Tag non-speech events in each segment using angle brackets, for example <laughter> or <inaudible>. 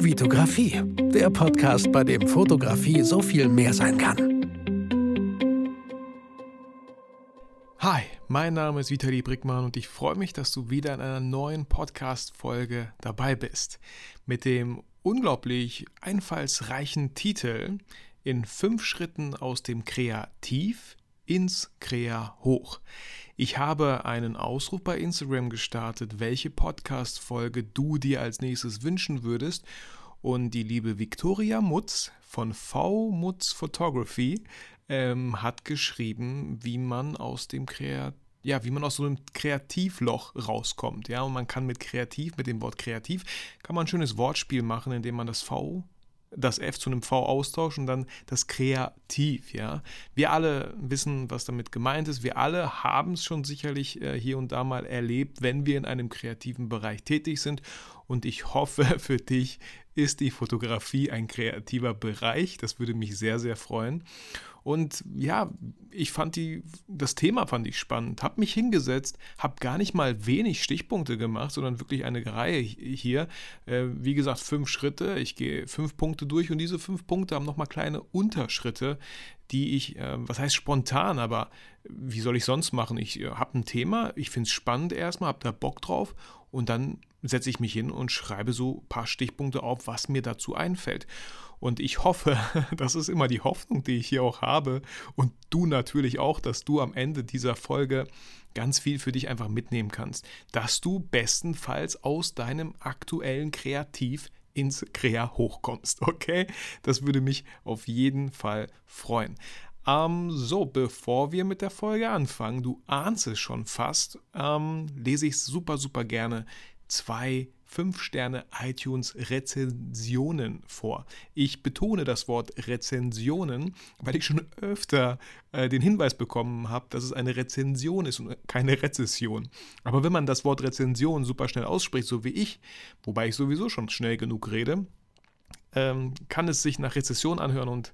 Vitografie, der Podcast, bei dem Fotografie so viel mehr sein kann. Hi, mein Name ist Vitali Brickmann und ich freue mich, dass du wieder in einer neuen Podcast-Folge dabei bist. Mit dem unglaublich einfallsreichen Titel In fünf Schritten aus dem Kreativ ins Krea hoch. Ich habe einen Ausruf bei Instagram gestartet, welche Podcast-Folge du dir als nächstes wünschen würdest. Und die liebe Victoria Mutz von V Mutz Photography ähm, hat geschrieben, wie man aus dem Kreat ja, wie man aus so einem Kreativloch rauskommt. Ja, und man kann mit kreativ, mit dem Wort kreativ, kann man ein schönes Wortspiel machen, indem man das V das F zu einem V austauschen und dann das Kreativ, ja. Wir alle wissen, was damit gemeint ist. Wir alle haben es schon sicherlich äh, hier und da mal erlebt, wenn wir in einem kreativen Bereich tätig sind. Und ich hoffe, <laughs> für dich ist die Fotografie ein kreativer Bereich. Das würde mich sehr, sehr freuen. Und ja, ich fand die, das Thema fand ich spannend, habe mich hingesetzt, habe gar nicht mal wenig Stichpunkte gemacht, sondern wirklich eine Reihe hier. Äh, wie gesagt, fünf Schritte. Ich gehe fünf Punkte durch und diese fünf Punkte haben nochmal kleine Unterschritte, die ich, äh, was heißt spontan, aber wie soll ich sonst machen? Ich äh, habe ein Thema, ich finde es spannend erstmal, habe da Bock drauf und dann setze ich mich hin und schreibe so ein paar Stichpunkte auf, was mir dazu einfällt. Und ich hoffe, <laughs> das ist immer die Hoffnung, die ich hier auch habe und du natürlich auch, dass du am Ende dieser Folge ganz viel für dich einfach mitnehmen kannst, dass du bestenfalls aus deinem aktuellen Kreativ ins Krea hochkommst, <laughs> okay? Das würde mich auf jeden Fall freuen. Ähm, so, bevor wir mit der Folge anfangen, du ahnst es schon fast, ähm, lese ich super, super gerne zwei 5-Sterne iTunes Rezensionen vor. Ich betone das Wort Rezensionen, weil ich schon öfter äh, den Hinweis bekommen habe, dass es eine Rezension ist und keine Rezession. Aber wenn man das Wort Rezension super schnell ausspricht, so wie ich, wobei ich sowieso schon schnell genug rede, ähm, kann es sich nach Rezession anhören und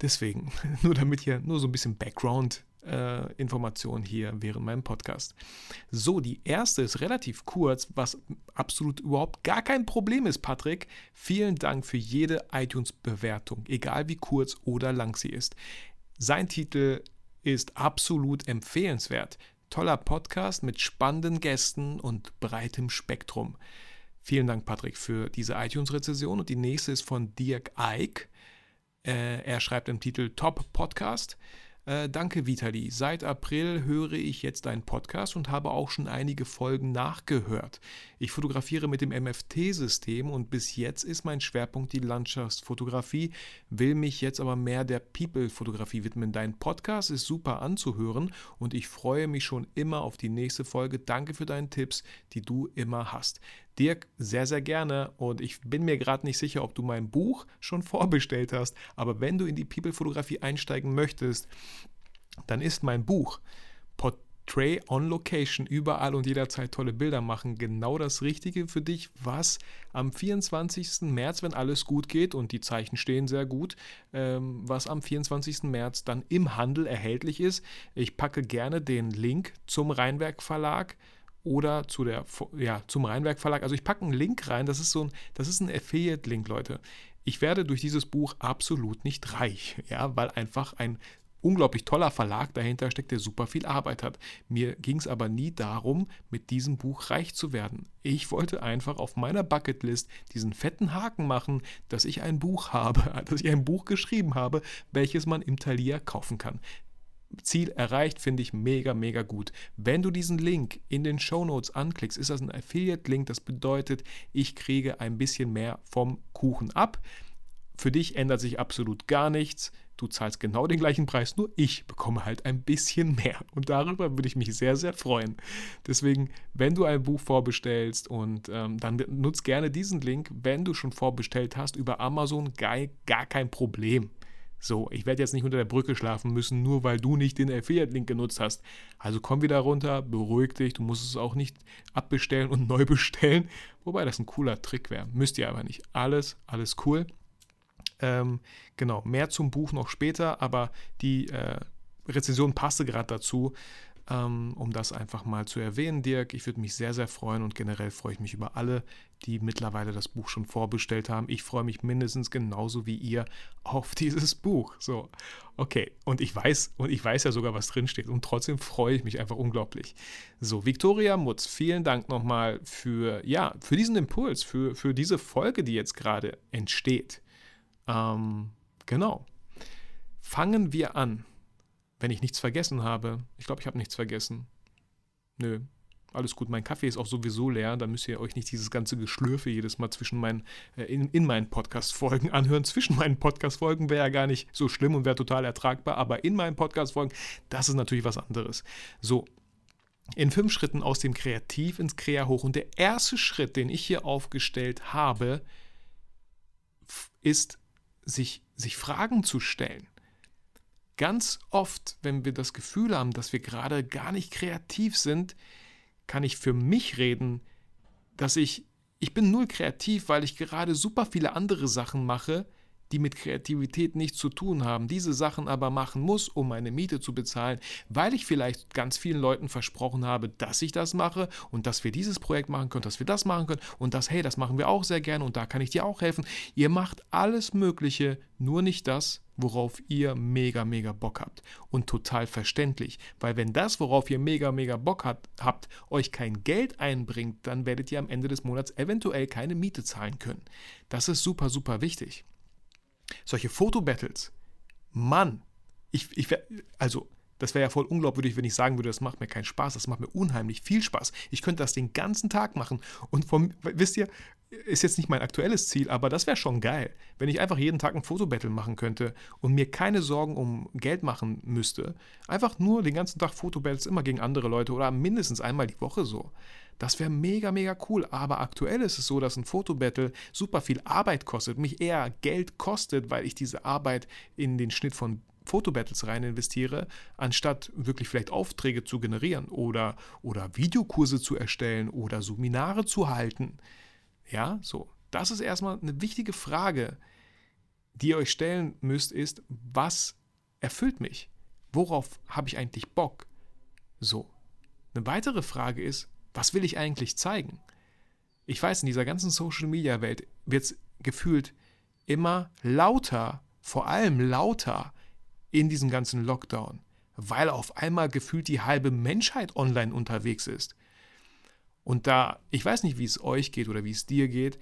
deswegen, <laughs> nur damit hier nur so ein bisschen Background äh, Informationen hier während meinem Podcast. So, die erste ist relativ kurz, was absolut überhaupt gar kein Problem ist, Patrick. Vielen Dank für jede iTunes-Bewertung, egal wie kurz oder lang sie ist. Sein Titel ist absolut empfehlenswert. Toller Podcast mit spannenden Gästen und breitem Spektrum. Vielen Dank, Patrick, für diese iTunes-Rezession. Und die nächste ist von Dirk Eick. Äh, er schreibt im Titel Top Podcast. Äh, danke, Vitali. Seit April höre ich jetzt deinen Podcast und habe auch schon einige Folgen nachgehört. Ich fotografiere mit dem MFT-System und bis jetzt ist mein Schwerpunkt die Landschaftsfotografie, will mich jetzt aber mehr der People-Fotografie widmen. Dein Podcast ist super anzuhören und ich freue mich schon immer auf die nächste Folge. Danke für deine Tipps, die du immer hast. Dirk, sehr, sehr gerne. Und ich bin mir gerade nicht sicher, ob du mein Buch schon vorbestellt hast. Aber wenn du in die People-Fotografie einsteigen möchtest, dann ist mein Buch Portray on Location, überall und jederzeit tolle Bilder machen, genau das Richtige für dich, was am 24. März, wenn alles gut geht und die Zeichen stehen sehr gut, ähm, was am 24. März dann im Handel erhältlich ist. Ich packe gerne den Link zum Rheinwerk Verlag oder zu der, ja, zum Rheinwerk Verlag. Also ich packe einen Link rein, das ist so ein, das ist ein Affiliate-Link, Leute. Ich werde durch dieses Buch absolut nicht reich, ja, weil einfach ein unglaublich toller Verlag dahinter steckt, der super viel Arbeit hat. Mir ging es aber nie darum, mit diesem Buch reich zu werden. Ich wollte einfach auf meiner Bucketlist diesen fetten Haken machen, dass ich ein Buch habe, <laughs> dass ich ein Buch geschrieben habe, welches man im Thalia kaufen kann. Ziel erreicht, finde ich mega, mega gut. Wenn du diesen Link in den Show Notes anklickst, ist das ein Affiliate-Link. Das bedeutet, ich kriege ein bisschen mehr vom Kuchen ab. Für dich ändert sich absolut gar nichts. Du zahlst genau den gleichen Preis, nur ich bekomme halt ein bisschen mehr. Und darüber würde ich mich sehr, sehr freuen. Deswegen, wenn du ein Buch vorbestellst und ähm, dann nutzt gerne diesen Link, wenn du schon vorbestellt hast über Amazon, gar, gar kein Problem. So, ich werde jetzt nicht unter der Brücke schlafen müssen, nur weil du nicht den Affiliate-Link genutzt hast. Also komm wieder runter, beruhig dich, du musst es auch nicht abbestellen und <laughs> neu bestellen. Wobei das ein cooler Trick wäre. Müsst ihr aber nicht. Alles, alles cool. Ähm, genau, mehr zum Buch noch später, aber die äh, Rezension passte gerade dazu. ähm, um das einfach mal zu erwähnen, Dirk. Ich würde mich sehr, sehr freuen und generell freue ich mich über alle, die mittlerweile das Buch schon vorbestellt haben. Ich freue mich mindestens genauso wie ihr auf <laughs> dieses Buch. So, okay. Und ich weiß, und ich weiß ja sogar, was drinsteht. Und trotzdem freue ich mich einfach unglaublich. So, Viktoria Mutz, vielen Dank nochmal für, ja, für diesen Impuls, für, für diese Folge, die jetzt gerade entsteht. Ähm, genau. Fangen wir an. Wenn ich nichts vergessen habe. Ich glaube, ich habe nichts vergessen. Nö, alles gut, mein Kaffee ist auch sowieso leer, da müsst ihr euch nicht dieses ganze Geschlürfe jedes Mal zwischen meinen, äh, in, in meinen Podcast-Folgen <laughs> anhören. Zwischen meinen Podcast-Folgen wäre ja gar nicht so schlimm und wäre total ertragbar, aber in meinen Podcast-Folgen, das ist natürlich was anderes. So, in fünf Schritten aus dem Kreativ ins Krea hoch. Und der erste Schritt, den ich hier aufgestellt habe, ist, sich, sich Fragen zu stellen. Ganz oft, wenn wir das Gefühl haben, dass wir gerade gar nicht kreativ sind, kann ich für mich reden, dass ich, ich bin null kreativ, weil ich gerade super viele andere Sachen mache, die mit Kreativität nichts zu tun haben, diese Sachen aber machen muss, um meine Miete zu bezahlen, weil ich vielleicht ganz vielen Leuten versprochen habe, dass ich das mache und dass wir dieses Projekt machen können, dass wir das machen können und das, hey, das machen wir auch sehr gerne und da kann ich dir auch helfen. Ihr macht alles Mögliche, nur nicht das, worauf ihr mega, mega Bock habt. Und total verständlich, weil wenn das, worauf ihr mega, mega Bock hat, habt, euch kein Geld einbringt, dann werdet ihr am Ende des Monats eventuell keine Miete zahlen können. Das ist super, super wichtig. Solche Fotobattles, Mann, ich, ich also das wäre ja voll unglaubwürdig, wenn ich sagen würde, das macht mir keinen Spaß, das macht mir unheimlich viel Spaß. Ich könnte das den ganzen Tag machen. Und vom, wisst ihr, ist jetzt nicht mein aktuelles Ziel, aber das wäre schon geil, wenn ich einfach jeden Tag ein Fotobattle machen könnte und mir keine Sorgen um Geld machen müsste. Einfach nur den ganzen Tag Fotobattles immer gegen andere Leute oder mindestens einmal die Woche so. Das wäre mega, mega cool. Aber aktuell ist es so, dass ein Fotobattle super viel Arbeit kostet, mich eher Geld kostet, weil ich diese Arbeit in den Schnitt von Fotobattles rein investiere, anstatt wirklich vielleicht Aufträge zu generieren oder, oder Videokurse zu erstellen oder Seminare zu halten. Ja, so. Das ist erstmal eine wichtige Frage, die ihr euch stellen müsst, ist, was erfüllt mich? Worauf habe ich eigentlich Bock? So. Eine weitere Frage ist, was will ich eigentlich zeigen? Ich weiß, in dieser ganzen Social-Media-Welt wird es gefühlt immer lauter, vor allem lauter in diesem ganzen Lockdown, weil auf einmal gefühlt die halbe Menschheit online unterwegs ist. Und da, ich weiß nicht, wie es euch geht oder wie es dir geht,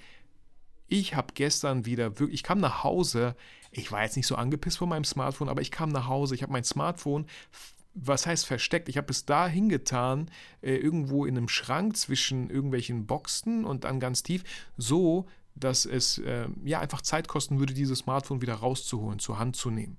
ich habe gestern wieder wirklich, ich kam nach Hause, ich war jetzt nicht so angepisst von meinem Smartphone, aber ich kam nach Hause, ich habe mein Smartphone, was heißt versteckt? Ich habe es da hingetan, äh, irgendwo in einem Schrank zwischen irgendwelchen Boxen und dann ganz tief, so, dass es äh, ja einfach Zeit kosten würde, dieses Smartphone wieder rauszuholen, zur Hand zu nehmen.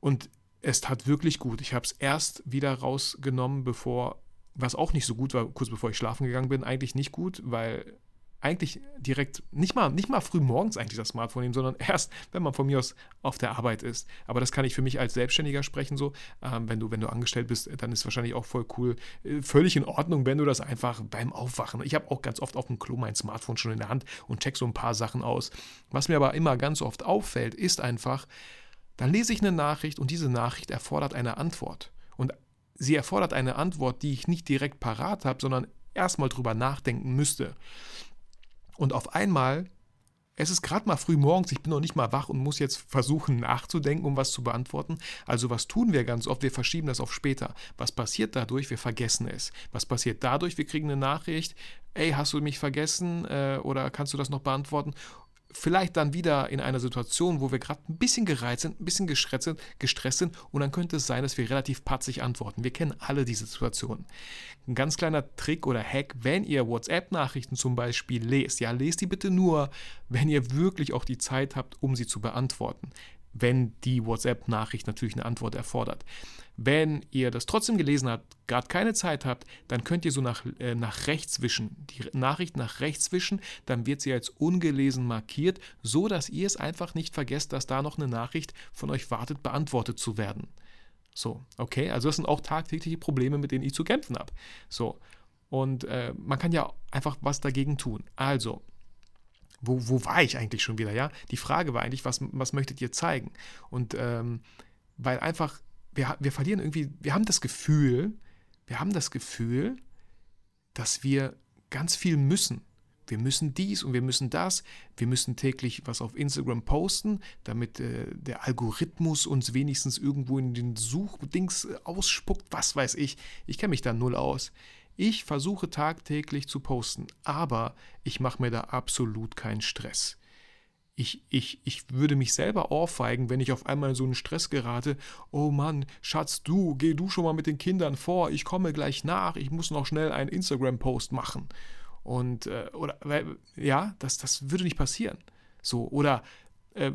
Und es tat wirklich gut. Ich habe es erst wieder rausgenommen, bevor was auch nicht so gut war, kurz bevor ich schlafen gegangen bin, eigentlich nicht gut, weil eigentlich direkt, nicht mal, nicht mal früh morgens eigentlich das Smartphone nehmen, sondern erst, wenn man von mir aus auf der Arbeit ist. Aber das kann ich für mich als Selbstständiger sprechen so. Ähm, wenn, du, wenn du angestellt bist, dann ist es wahrscheinlich auch voll cool, äh, völlig in Ordnung, wenn du das einfach beim Aufwachen. Ich habe auch ganz oft auf dem Klo mein Smartphone schon in der Hand und check so ein paar Sachen aus. Was mir aber immer ganz oft auffällt, ist einfach, dann lese ich eine Nachricht und diese Nachricht erfordert eine Antwort. Und sie erfordert eine Antwort, die ich nicht direkt parat habe, sondern erstmal drüber nachdenken müsste. Und auf einmal, es ist gerade mal früh morgens, ich bin noch nicht mal wach und muss jetzt versuchen nachzudenken, um was zu beantworten. Also was tun wir ganz oft? Wir verschieben das auf später. Was passiert dadurch? Wir vergessen es. Was passiert dadurch? Wir kriegen eine Nachricht, ey, hast du mich vergessen äh, oder kannst du das noch beantworten? Vielleicht dann wieder in einer Situation, wo wir gerade ein bisschen gereizt sind, ein bisschen gestresst sind, gestresst sind und dann könnte es sein, dass wir relativ patzig antworten. Wir kennen alle diese Situationen. Ein ganz kleiner Trick oder Hack, wenn ihr WhatsApp-Nachrichten zum Beispiel lest, ja, lest die bitte nur, wenn ihr wirklich auch die Zeit habt, um sie zu beantworten wenn die WhatsApp-Nachricht natürlich eine Antwort erfordert. Wenn ihr das trotzdem gelesen habt, gerade keine Zeit habt, dann könnt ihr so nach, äh, nach rechts wischen, die Nachricht nach rechts wischen, dann wird sie als ungelesen markiert, so dass ihr es einfach nicht vergesst, dass da noch eine Nachricht von euch wartet, beantwortet zu werden. So, okay, also das sind auch tagtägliche Probleme, mit denen ich zu kämpfen habe. So, und äh, man kann ja einfach was dagegen tun. Also, wo, wo war ich eigentlich schon wieder, ja? Die Frage war eigentlich, was, was möchtet ihr zeigen? Und ähm, weil einfach wir, wir verlieren irgendwie, wir haben das Gefühl, wir haben das Gefühl, dass wir ganz viel müssen. Wir müssen dies und wir müssen das. Wir müssen täglich was auf Instagram posten, damit äh, der Algorithmus uns wenigstens irgendwo in den Suchdings äh, ausspuckt. Was weiß ich. Ich kenne mich da null aus. Ich versuche tagtäglich zu posten, aber ich mache mir da absolut keinen Stress ich, ich, ich würde mich selber ohrfeigen, wenn ich auf einmal in so einen Stress gerate. Oh Mann, Schatz, du, geh du schon mal mit den Kindern vor, ich komme gleich nach, ich muss noch schnell einen Instagram-Post machen. Und, äh, oder, ja, das, das würde nicht passieren. So, oder äh,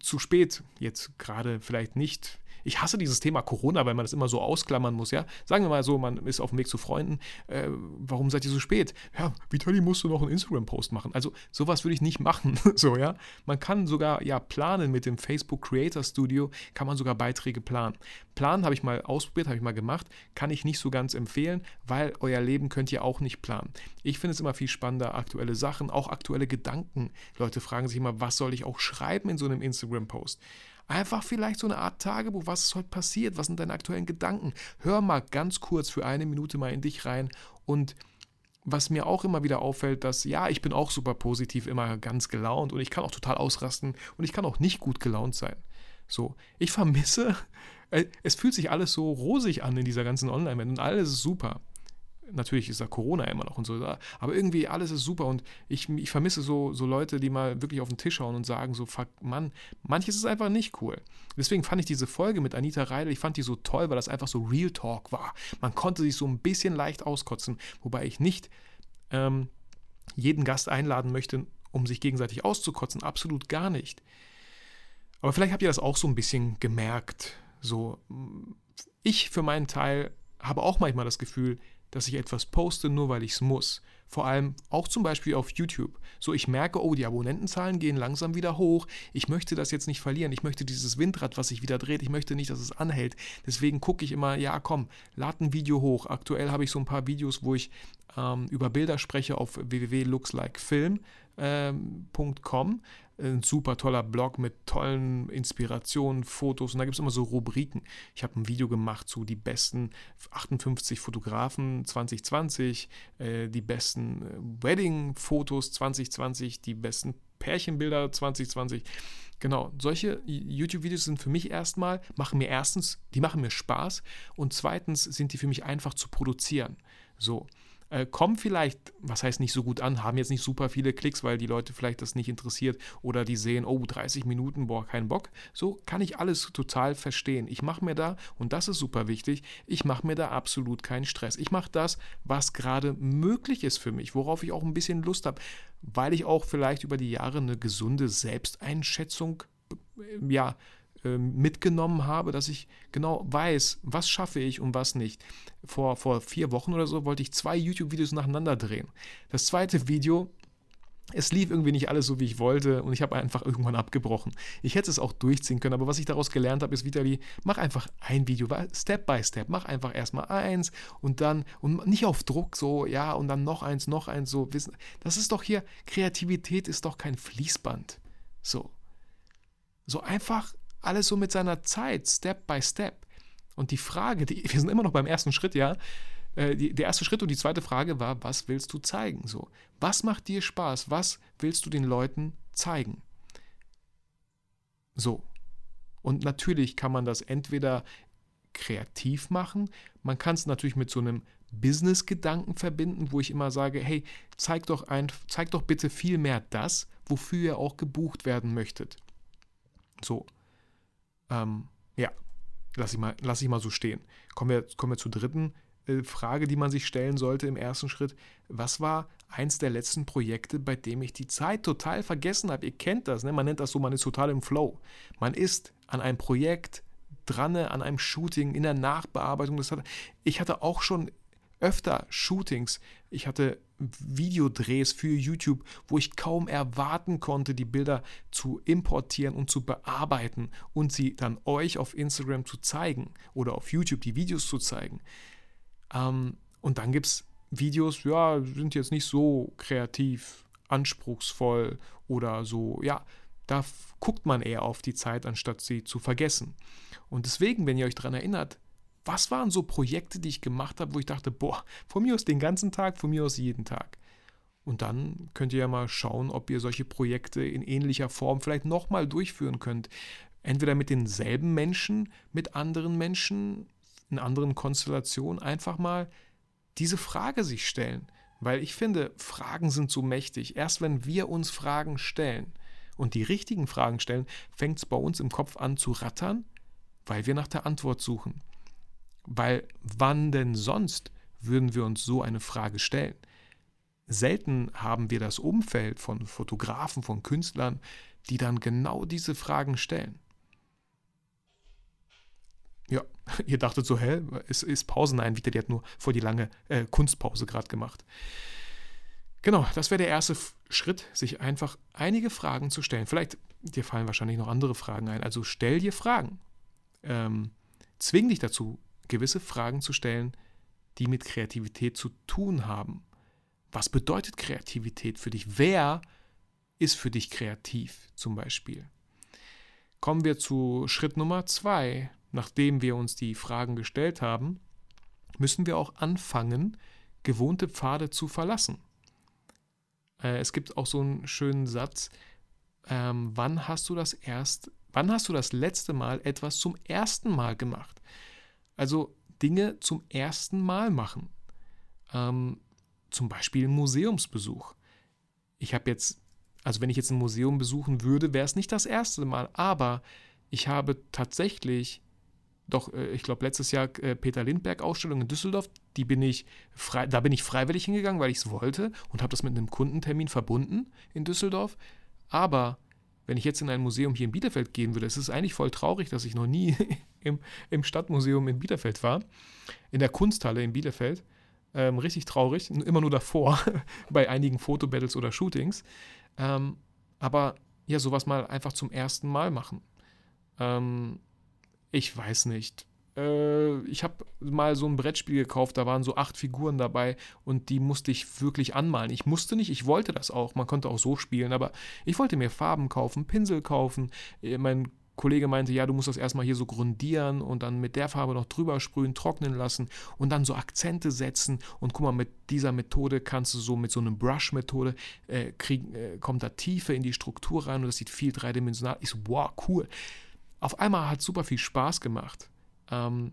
zu spät, jetzt gerade vielleicht nicht ich hasse dieses Thema Corona, weil man das immer so ausklammern muss, ja. Sagen wir mal so, man ist auf dem Weg zu Freunden, äh, warum seid ihr so spät? Ja, Vitali musste noch einen Instagram-Post machen. Also sowas würde ich nicht machen, <laughs> so, ja. Man kann sogar, ja, planen mit dem Facebook Creator Studio, kann man sogar Beiträge planen. Planen habe ich mal ausprobiert, habe ich mal gemacht, kann ich nicht so ganz empfehlen, weil euer Leben könnt ihr auch nicht planen. Ich finde es immer viel spannender, aktuelle Sachen, auch aktuelle Gedanken. Leute fragen sich immer, was soll ich auch schreiben in so einem Instagram-Post? Einfach vielleicht so eine Art Tagebuch, was ist heute passiert, was sind deine aktuellen Gedanken. Hör mal ganz kurz für eine Minute mal in dich rein und was mir auch immer wieder auffällt, dass ja, ich bin auch super positiv, immer ganz gelaunt und ich kann auch total ausrasten und ich kann auch nicht gut gelaunt sein. So, ich vermisse, <laughs> äh, es fühlt sich alles so rosig an in dieser ganzen Online-Welt und alles ist super natürlich ist da Corona immer noch und so, aber irgendwie alles ist super und ich, ich vermisse so, so Leute, die mal wirklich auf den Tisch hauen und sagen so, fuck, Mann, manches ist einfach nicht cool. Deswegen fand ich diese Folge mit Anita Reidel, ich fand die so toll, weil das einfach so Real Talk war. Man konnte sich so ein bisschen leicht auskotzen, wobei ich nicht ähm, jeden Gast einladen möchte, um sich gegenseitig auszukotzen, absolut gar nicht. Aber vielleicht habt ihr das auch so ein bisschen gemerkt. So, ich für meinen Teil habe auch manchmal das Gefühl, dass ich etwas poste, nur weil ich es muss. Vor allem auch zum Beispiel auf YouTube. So, ich merke, oh, die Abonnentenzahlen gehen langsam wieder hoch. Ich möchte das jetzt nicht verlieren. Ich möchte dieses Windrad, was sich wieder dreht, ich möchte nicht, dass es anhält. Deswegen gucke ich immer, ja, komm, lad ein Video hoch. Aktuell habe ich so ein paar Videos, wo ich ähm, über Bilder spreche auf www.lookslikefilm.com. Ähm, ein super toller Blog mit tollen Inspirationen, Fotos und da gibt es immer so Rubriken. Ich habe ein Video gemacht zu die besten 58 Fotografen 2020, äh, die besten äh, Wedding-Fotos 2020, die besten Pärchenbilder 2020. Genau, solche YouTube-Videos sind für mich erstmal, machen mir erstens, die machen mir Spaß und zweitens sind die für mich einfach zu produzieren. So, äh, kommen vielleicht, was heißt nicht so gut an, haben jetzt nicht super viele Klicks, weil die Leute vielleicht das nicht interessiert oder die sehen, oh, 30 Minuten, boah, kein Bock. So kann ich alles total verstehen. Ich mache mir da, und das ist super wichtig, ich mache mir da absolut keinen Stress. Ich mache das, was gerade möglich ist für mich, worauf ich auch ein bisschen Lust habe, weil ich auch vielleicht über die Jahre eine gesunde Selbsteinschätzung äh, ja, ähm, mitgenommen habe, dass ich genau weiß, was schaffe ich und was nicht. Vor, vor vier Wochen oder so wollte ich zwei YouTube-Videos nacheinander drehen. Das zweite Video, es lief irgendwie nicht alles so, wie ich wollte und ich habe einfach irgendwann abgebrochen. Ich hätte es auch durchziehen können, aber was ich daraus gelernt habe, ist Vitali, mach einfach ein Video, Step by Step, mach einfach erstmal eins und dann, und nicht auf Druck so, ja, und dann noch eins, noch eins, so, wissen. Das ist doch hier, Kreativität ist doch kein Fließband. So. So einfach alles so mit seiner Zeit, Step by Step. Und die Frage, die, <laughs> wir sind immer noch beim ersten Schritt, ja. Äh, die, der erste Schritt und die zweite Frage war, was willst du zeigen? So, was macht dir Spaß? Was willst du den Leuten zeigen? So. Und natürlich kann man das entweder kreativ machen, man kann es natürlich mit so einem Business-Gedanken verbinden, wo ich immer sage, hey, zeig doch, ein, zeig doch bitte viel mehr das, wofür ihr auch gebucht werden möchtet. So. Ähm, ja, lass ich, mal, lass ich mal so stehen. Kommen wir, kommen wir zur dritten äh, Frage, die man sich stellen sollte im ersten Schritt. Was war eins der letzten Projekte, bei dem ich die Zeit total vergessen habe? Ihr kennt das, ne? man nennt das so, man ist total im Flow. Man ist an einem Projekt dran, an einem Shooting, in der Nachbearbeitung. Das hat, ich hatte auch schon öfter Shootings. Ich hatte Videodrehs für YouTube, wo ich kaum erwarten konnte, die Bilder zu importieren und zu bearbeiten und sie dann euch auf Instagram zu zeigen oder auf YouTube die Videos zu zeigen. Ähm, und dann gibt es Videos, ja, sind jetzt nicht so kreativ, anspruchsvoll oder so, ja, da guckt man eher auf die Zeit, anstatt sie zu vergessen. Und deswegen, wenn ihr euch daran erinnert, was waren so Projekte, die ich gemacht habe, wo ich dachte, boah, von mir aus den ganzen Tag, von mir aus jeden Tag. Und dann könnt ihr ja mal schauen, ob ihr solche Projekte in ähnlicher Form vielleicht nochmal durchführen könnt. Entweder mit denselben Menschen, mit anderen Menschen, in anderen Konstellationen, einfach mal diese Frage sich stellen. Weil ich finde, Fragen sind so mächtig. Erst wenn wir uns Fragen stellen und die richtigen Fragen stellen, fängt es bei uns im Kopf an zu rattern, weil wir nach der Antwort suchen. Weil wann denn sonst würden wir uns so eine Frage stellen? Selten haben wir das Umfeld von Fotografen, von Künstlern, die dann genau diese Fragen stellen. Ja, <laughs> ihr dachtet so, hä, ist, ist Pause? Nein, Vita, die hat nur vor die lange äh, Kunstpause gerade gemacht. Genau, das wäre der erste Schritt, sich einfach einige Fragen zu stellen. Vielleicht, dir fallen wahrscheinlich noch andere Fragen ein. Also stell dir Fragen. Ähm, zwing dich dazu, gewisse Fragen zu stellen, die mit Kreativität zu tun haben. Was bedeutet Kreativität für dich? Wer ist für dich kreativ zum Beispiel? Kommen wir zu Schritt Nummer zwei. Nachdem wir uns die Fragen gestellt haben, müssen wir auch anfangen, gewohnte Pfade zu verlassen. Äh, es gibt auch so einen schönen Satz, ähm, wann hast du das erst, wann hast du das letzte Mal etwas zum ersten Mal gemacht? Also Dinge zum ersten Mal machen. Ähm, zum Beispiel ein Museumsbesuch. Ich habe jetzt, also wenn ich jetzt ein Museum besuchen würde, wäre es nicht das erste Mal, aber ich habe tatsächlich, doch, äh, ich glaube, letztes Jahr äh, Peter Lindbergh Ausstellung in Düsseldorf, die bin ich frei, da bin ich freiwillig hingegangen, weil ich es wollte und habe das mit einem Kundentermin verbunden in Düsseldorf. Aber wenn ich jetzt in ein Museum hier in Bielefeld gehen würde, es ist eigentlich voll traurig, dass ich noch nie <laughs> im, im Stadtmuseum in Bielefeld war, in der Kunsthalle in Bielefeld. Ähm, richtig traurig, immer nur davor, <laughs> bei einigen Fotobattles oder Shootings. Ähm, aber ja, sowas mal einfach zum ersten Mal machen. Ähm, ich weiß nicht. Äh, ich habe mal so ein Brettspiel gekauft, da waren so acht Figuren dabei und die musste ich wirklich anmalen. Ich musste nicht, ich wollte das auch. Man konnte auch so spielen, aber ich wollte mir Farben kaufen, Pinsel kaufen. Äh, mein Kollege meinte, ja, du musst das erstmal hier so grundieren und dann mit der Farbe noch drüber sprühen, trocknen lassen und dann so Akzente setzen. Und guck mal, mit dieser Methode kannst du so mit so einer Brush-Methode äh, kriegen, äh, kommt da Tiefe in die Struktur rein und das sieht viel dreidimensional. Ich so, wow, cool. Auf einmal hat super viel Spaß gemacht. Ähm,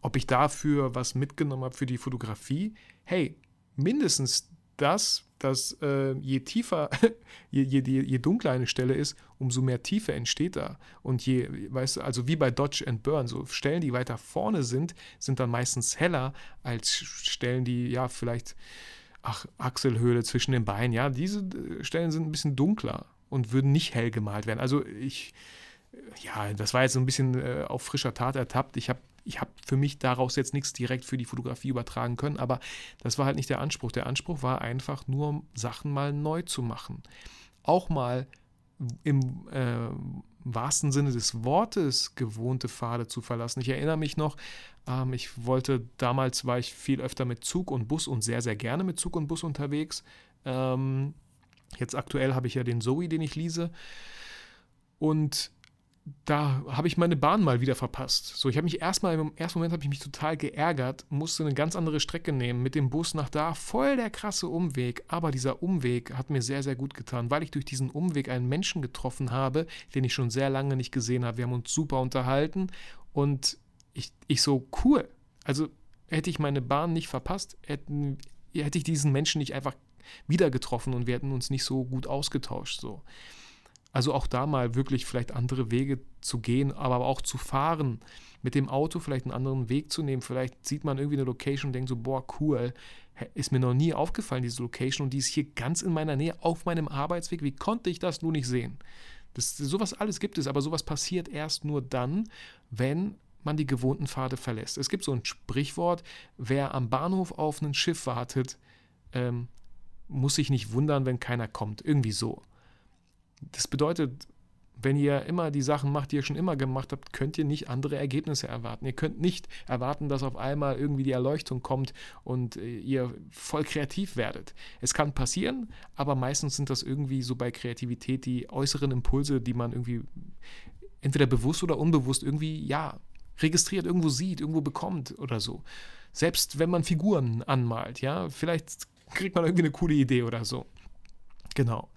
ob ich dafür was mitgenommen habe für die Fotografie? Hey, mindestens das, dass äh, je tiefer, <laughs> je, je, je, dunkler eine Stelle ist, umso mehr Tiefe entsteht da. Und je, weißt du, also wie bei Dodge and Burn, so Stellen, die weiter vorne sind, sind dann meistens heller als Stellen, die ja vielleicht, ach, Achselhöhle zwischen den Beinen, ja, diese äh, Stellen sind ein bisschen dunkler und würden nicht hell gemalt werden. Also ich, ja, das war jetzt so ein bisschen äh, auf frischer Tat ertappt. Ich habe ich habe für mich daraus jetzt nichts direkt für die Fotografie übertragen können, aber das war halt nicht der Anspruch. Der Anspruch war einfach nur, Sachen mal neu zu machen. Auch mal im äh, wahrsten Sinne des Wortes gewohnte Pfade zu verlassen. Ich erinnere mich noch, ähm, ich wollte, damals war ich viel öfter mit Zug und Bus und sehr, sehr gerne mit Zug und Bus unterwegs. Ähm, jetzt aktuell habe ich ja den Zoe, den ich lese. Und da habe ich meine Bahn mal wieder verpasst. So, ich habe mich erstmal, im ersten Moment habe ich mich total geärgert, musste eine ganz andere Strecke nehmen, mit dem Bus nach da, voll der krasse Umweg. Aber dieser Umweg hat mir sehr, sehr gut getan, weil ich durch diesen Umweg einen Menschen getroffen habe, den ich schon sehr lange nicht gesehen habe. Wir haben uns super unterhalten und ich, ich so, cool. Also hätte ich meine Bahn nicht verpasst, hätten, hätte ich diesen Menschen nicht einfach wieder getroffen und wir hätten uns nicht so gut ausgetauscht. So. Also auch da mal wirklich vielleicht andere Wege zu gehen, aber auch zu fahren, mit dem Auto vielleicht einen anderen Weg zu nehmen. Vielleicht sieht man irgendwie eine Location und denkt so, boah, cool, ist mir noch nie aufgefallen, diese Location, und die ist hier ganz in meiner Nähe auf meinem Arbeitsweg. Wie konnte ich das nur nicht sehen? Das, sowas alles gibt es, aber sowas passiert erst nur dann, wenn man die gewohnten Pfade verlässt. Es gibt so ein Sprichwort, wer am Bahnhof auf ein Schiff wartet, ähm, muss sich nicht wundern, wenn keiner kommt. Irgendwie so. Das bedeutet, Wenn ihr immer die Sachen macht, die ihr schon immer gemacht habt, könnt ihr nicht andere Ergebnisse erwarten. Ihr könnt nicht erwarten, dass auf einmal irgendwie die Erleuchtung kommt und äh, ihr voll kreativ werdet. Es kann passieren, aber meistens sind das irgendwie so bei Kreativität die äußeren Impulse, die man irgendwie entweder bewusst oder unbewusst irgendwie, ja, registriert, irgendwo sieht, irgendwo bekommt oder so. Selbst wenn man Figuren anmalt, ja, vielleicht kriegt man irgendwie eine coole Idee oder so. Genau.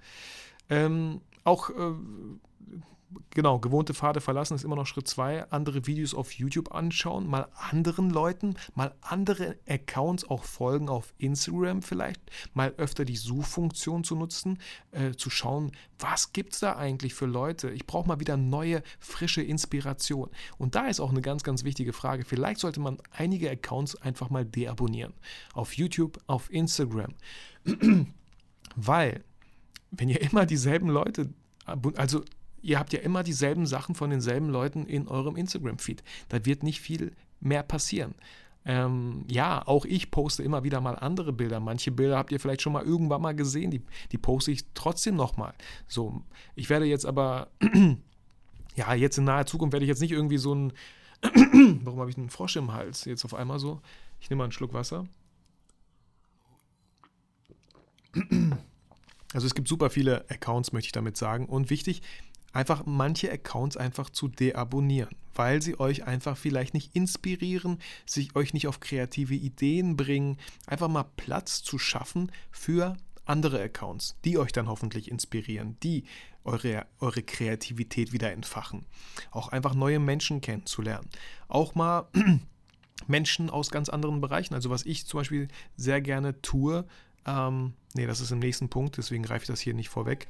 Ähm, auch äh, genau, gewohnte Pfade verlassen ist immer noch Schritt 2. Andere Videos auf YouTube anschauen, mal anderen Leuten, mal andere Accounts auch folgen auf Instagram vielleicht, mal öfter die Suchfunktion zu nutzen, äh, zu schauen, was gibt es da eigentlich für Leute? Ich brauche mal wieder neue, frische Inspiration. Und da ist auch eine ganz, ganz wichtige Frage. Vielleicht sollte man einige Accounts einfach mal deabonnieren. Auf YouTube, auf Instagram. <clears throat> Weil, wenn ihr immer dieselben Leute, also ihr habt ja immer dieselben Sachen von denselben Leuten in eurem Instagram-Feed. Da wird nicht viel mehr passieren. Ähm, ja, auch ich poste immer wieder mal andere Bilder. Manche Bilder habt ihr vielleicht schon mal irgendwann mal gesehen, die, die poste ich trotzdem nochmal. So, ich werde jetzt aber, <clears throat> ja, jetzt in naher Zukunft werde ich jetzt nicht irgendwie so ein, <clears throat> warum habe ich einen Frosch im Hals jetzt auf einmal so? Ich nehme mal einen Schluck Wasser. <clears throat> Also es gibt super viele Accounts, möchte ich damit sagen. Und wichtig, einfach manche Accounts einfach zu deabonnieren, weil sie euch einfach vielleicht nicht inspirieren, sich euch nicht auf kreative Ideen bringen, einfach mal Platz zu schaffen für andere Accounts, die euch dann hoffentlich inspirieren, die eure, eure Kreativität wieder entfachen. Auch einfach neue Menschen kennenzulernen. Auch mal <clears throat> Menschen aus ganz anderen Bereichen. Also was ich zum Beispiel sehr gerne tue, ähm, nee, das ist im nächsten Punkt, deswegen greife ich das hier nicht vorweg.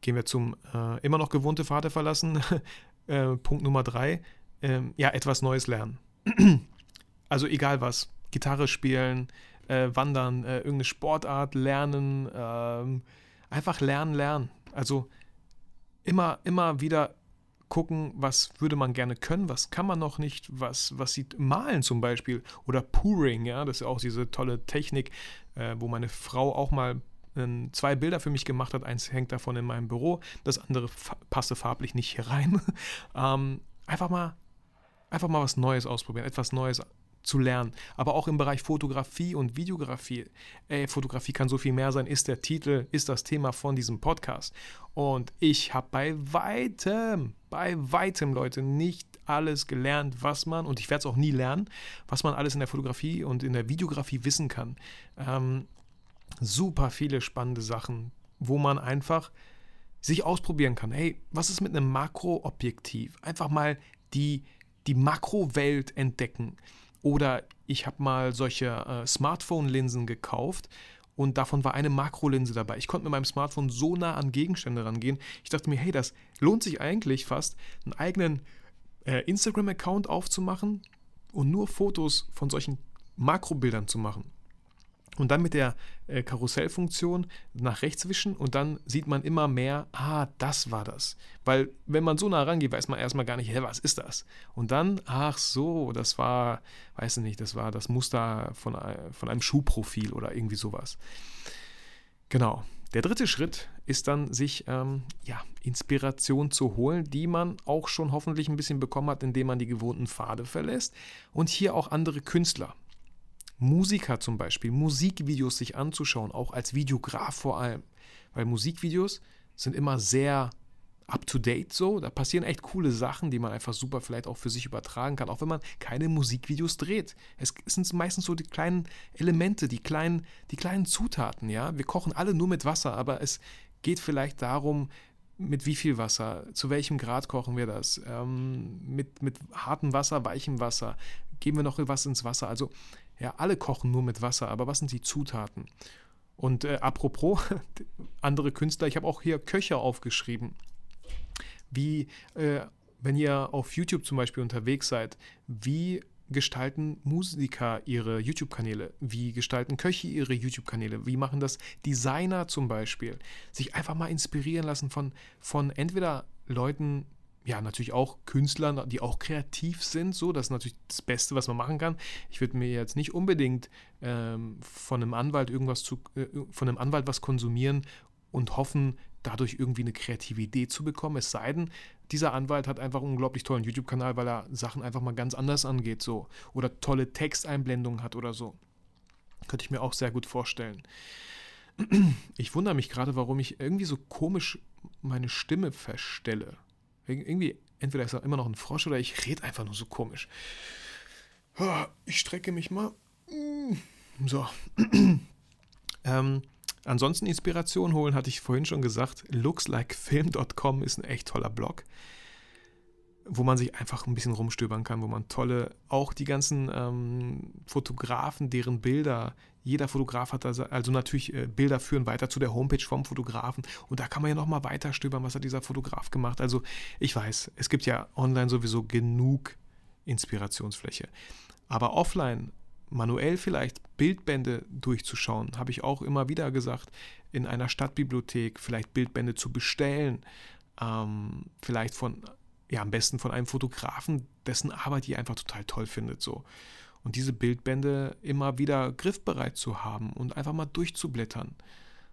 Gehen wir zum äh, immer noch gewohnte Vater verlassen. <laughs> äh, Punkt Nummer drei. Ähm, ja, etwas Neues lernen. <clears throat> also egal was. Gitarre spielen, äh, wandern, äh, irgendeine Sportart lernen, ähm, einfach lernen, lernen. Also immer, immer wieder gucken, was würde man gerne können, was kann man noch nicht, was, was sieht malen zum Beispiel oder Pouring, ja, das ist auch diese tolle Technik, äh, wo meine Frau auch mal ähm, zwei Bilder für mich gemacht hat. Eins hängt davon in meinem Büro, das andere passte farblich nicht hier rein. <laughs> ähm, einfach mal, einfach mal was Neues ausprobieren, etwas Neues zu lernen. Aber auch im Bereich Fotografie und Videografie. Ey, Fotografie kann so viel mehr sein, ist der Titel, ist das Thema von diesem Podcast. Und ich habe bei weitem, bei weitem, Leute, nicht alles gelernt, was man, und ich werde es auch nie lernen, was man alles in der Fotografie und in der Videografie wissen kann. Ähm, super viele spannende Sachen, wo man einfach sich ausprobieren kann. Hey, was ist mit einem Makroobjektiv? Einfach mal die, die Makrowelt entdecken. Oder ich habe mal solche äh, Smartphone-Linsen gekauft und davon war eine Makrolinse dabei. Ich konnte mit meinem Smartphone so nah an Gegenstände rangehen. Ich dachte mir, hey, das lohnt sich eigentlich fast, einen eigenen äh, Instagram-Account aufzumachen und nur Fotos von solchen Makrobildern zu machen und dann mit der äh, Karussellfunktion nach rechts wischen und dann sieht man immer mehr, ah, das war das. Weil wenn man so nah rangeht, weiß man erstmal gar nicht, hä, was ist das? Und dann, ach so, das war, weiß ich nicht, das war das Muster von, äh, von einem Schuhprofil oder irgendwie sowas. Genau. Der dritte Schritt ist dann, sich ähm, ja, Inspiration zu holen, die man auch schon hoffentlich ein bisschen bekommen hat, indem man die gewohnten Pfade verlässt und hier auch andere Künstler Musiker zum Beispiel, Musikvideos sich anzuschauen, auch als Videograf vor allem. Weil Musikvideos sind immer sehr up-to-date so. Da passieren echt coole Sachen, die man einfach super vielleicht auch für sich übertragen kann, auch wenn man keine Musikvideos dreht. Es sind meistens so die kleinen Elemente, die kleinen, die kleinen Zutaten, ja. Wir kochen alle nur mit Wasser, aber es geht vielleicht darum, mit wie viel Wasser, zu welchem Grad kochen wir das, ähm, mit, mit hartem Wasser, weichem Wasser, geben wir noch was ins Wasser. Also ja, alle kochen nur mit Wasser, aber was sind die Zutaten? Und äh, apropos <laughs> andere Künstler, ich habe auch hier Köcher aufgeschrieben. Wie, äh, wenn ihr auf YouTube zum Beispiel unterwegs seid, wie gestalten Musiker ihre YouTube-Kanäle? Wie gestalten Köche ihre YouTube-Kanäle? Wie machen das Designer zum Beispiel? Sich einfach mal inspirieren lassen von, von entweder Leuten, ja, natürlich auch Künstlern, die auch kreativ sind. So, das ist natürlich das Beste, was man machen kann. Ich würde mir jetzt nicht unbedingt ähm, von einem Anwalt irgendwas zu, äh, von einem Anwalt was konsumieren und hoffen, dadurch irgendwie eine kreative Idee zu bekommen. Es sei denn, dieser Anwalt hat einfach einen unglaublich tollen YouTube-Kanal, weil er Sachen einfach mal ganz anders angeht, so. Oder tolle Texteinblendungen hat oder so. Könnte ich mir auch sehr gut vorstellen. Ich wundere mich gerade, warum ich irgendwie so komisch meine Stimme verstelle. Irgendwie, entweder ist da immer noch ein Frosch oder ich rede einfach nur so komisch. Ich strecke mich mal. So. <clears throat> ähm, ansonsten Inspiration holen, hatte ich vorhin schon gesagt. Lookslikefilm.com ist ein echt toller Blog wo man sich einfach ein bisschen rumstöbern kann, wo man tolle, auch die ganzen ähm, Fotografen, deren Bilder, jeder Fotograf hat also, also natürlich äh, Bilder führen weiter zu der Homepage vom Fotografen und da kann man ja nochmal weiter stöbern, was hat dieser Fotograf gemacht. Also ich weiß, es gibt ja online sowieso genug Inspirationsfläche, aber offline manuell vielleicht Bildbände durchzuschauen, habe ich auch immer wieder gesagt, in einer Stadtbibliothek vielleicht Bildbände zu bestellen, ähm, vielleicht von ja, am besten von einem Fotografen, dessen Arbeit ihr einfach total toll findet. So. Und diese Bildbände immer wieder griffbereit zu haben und einfach mal durchzublättern.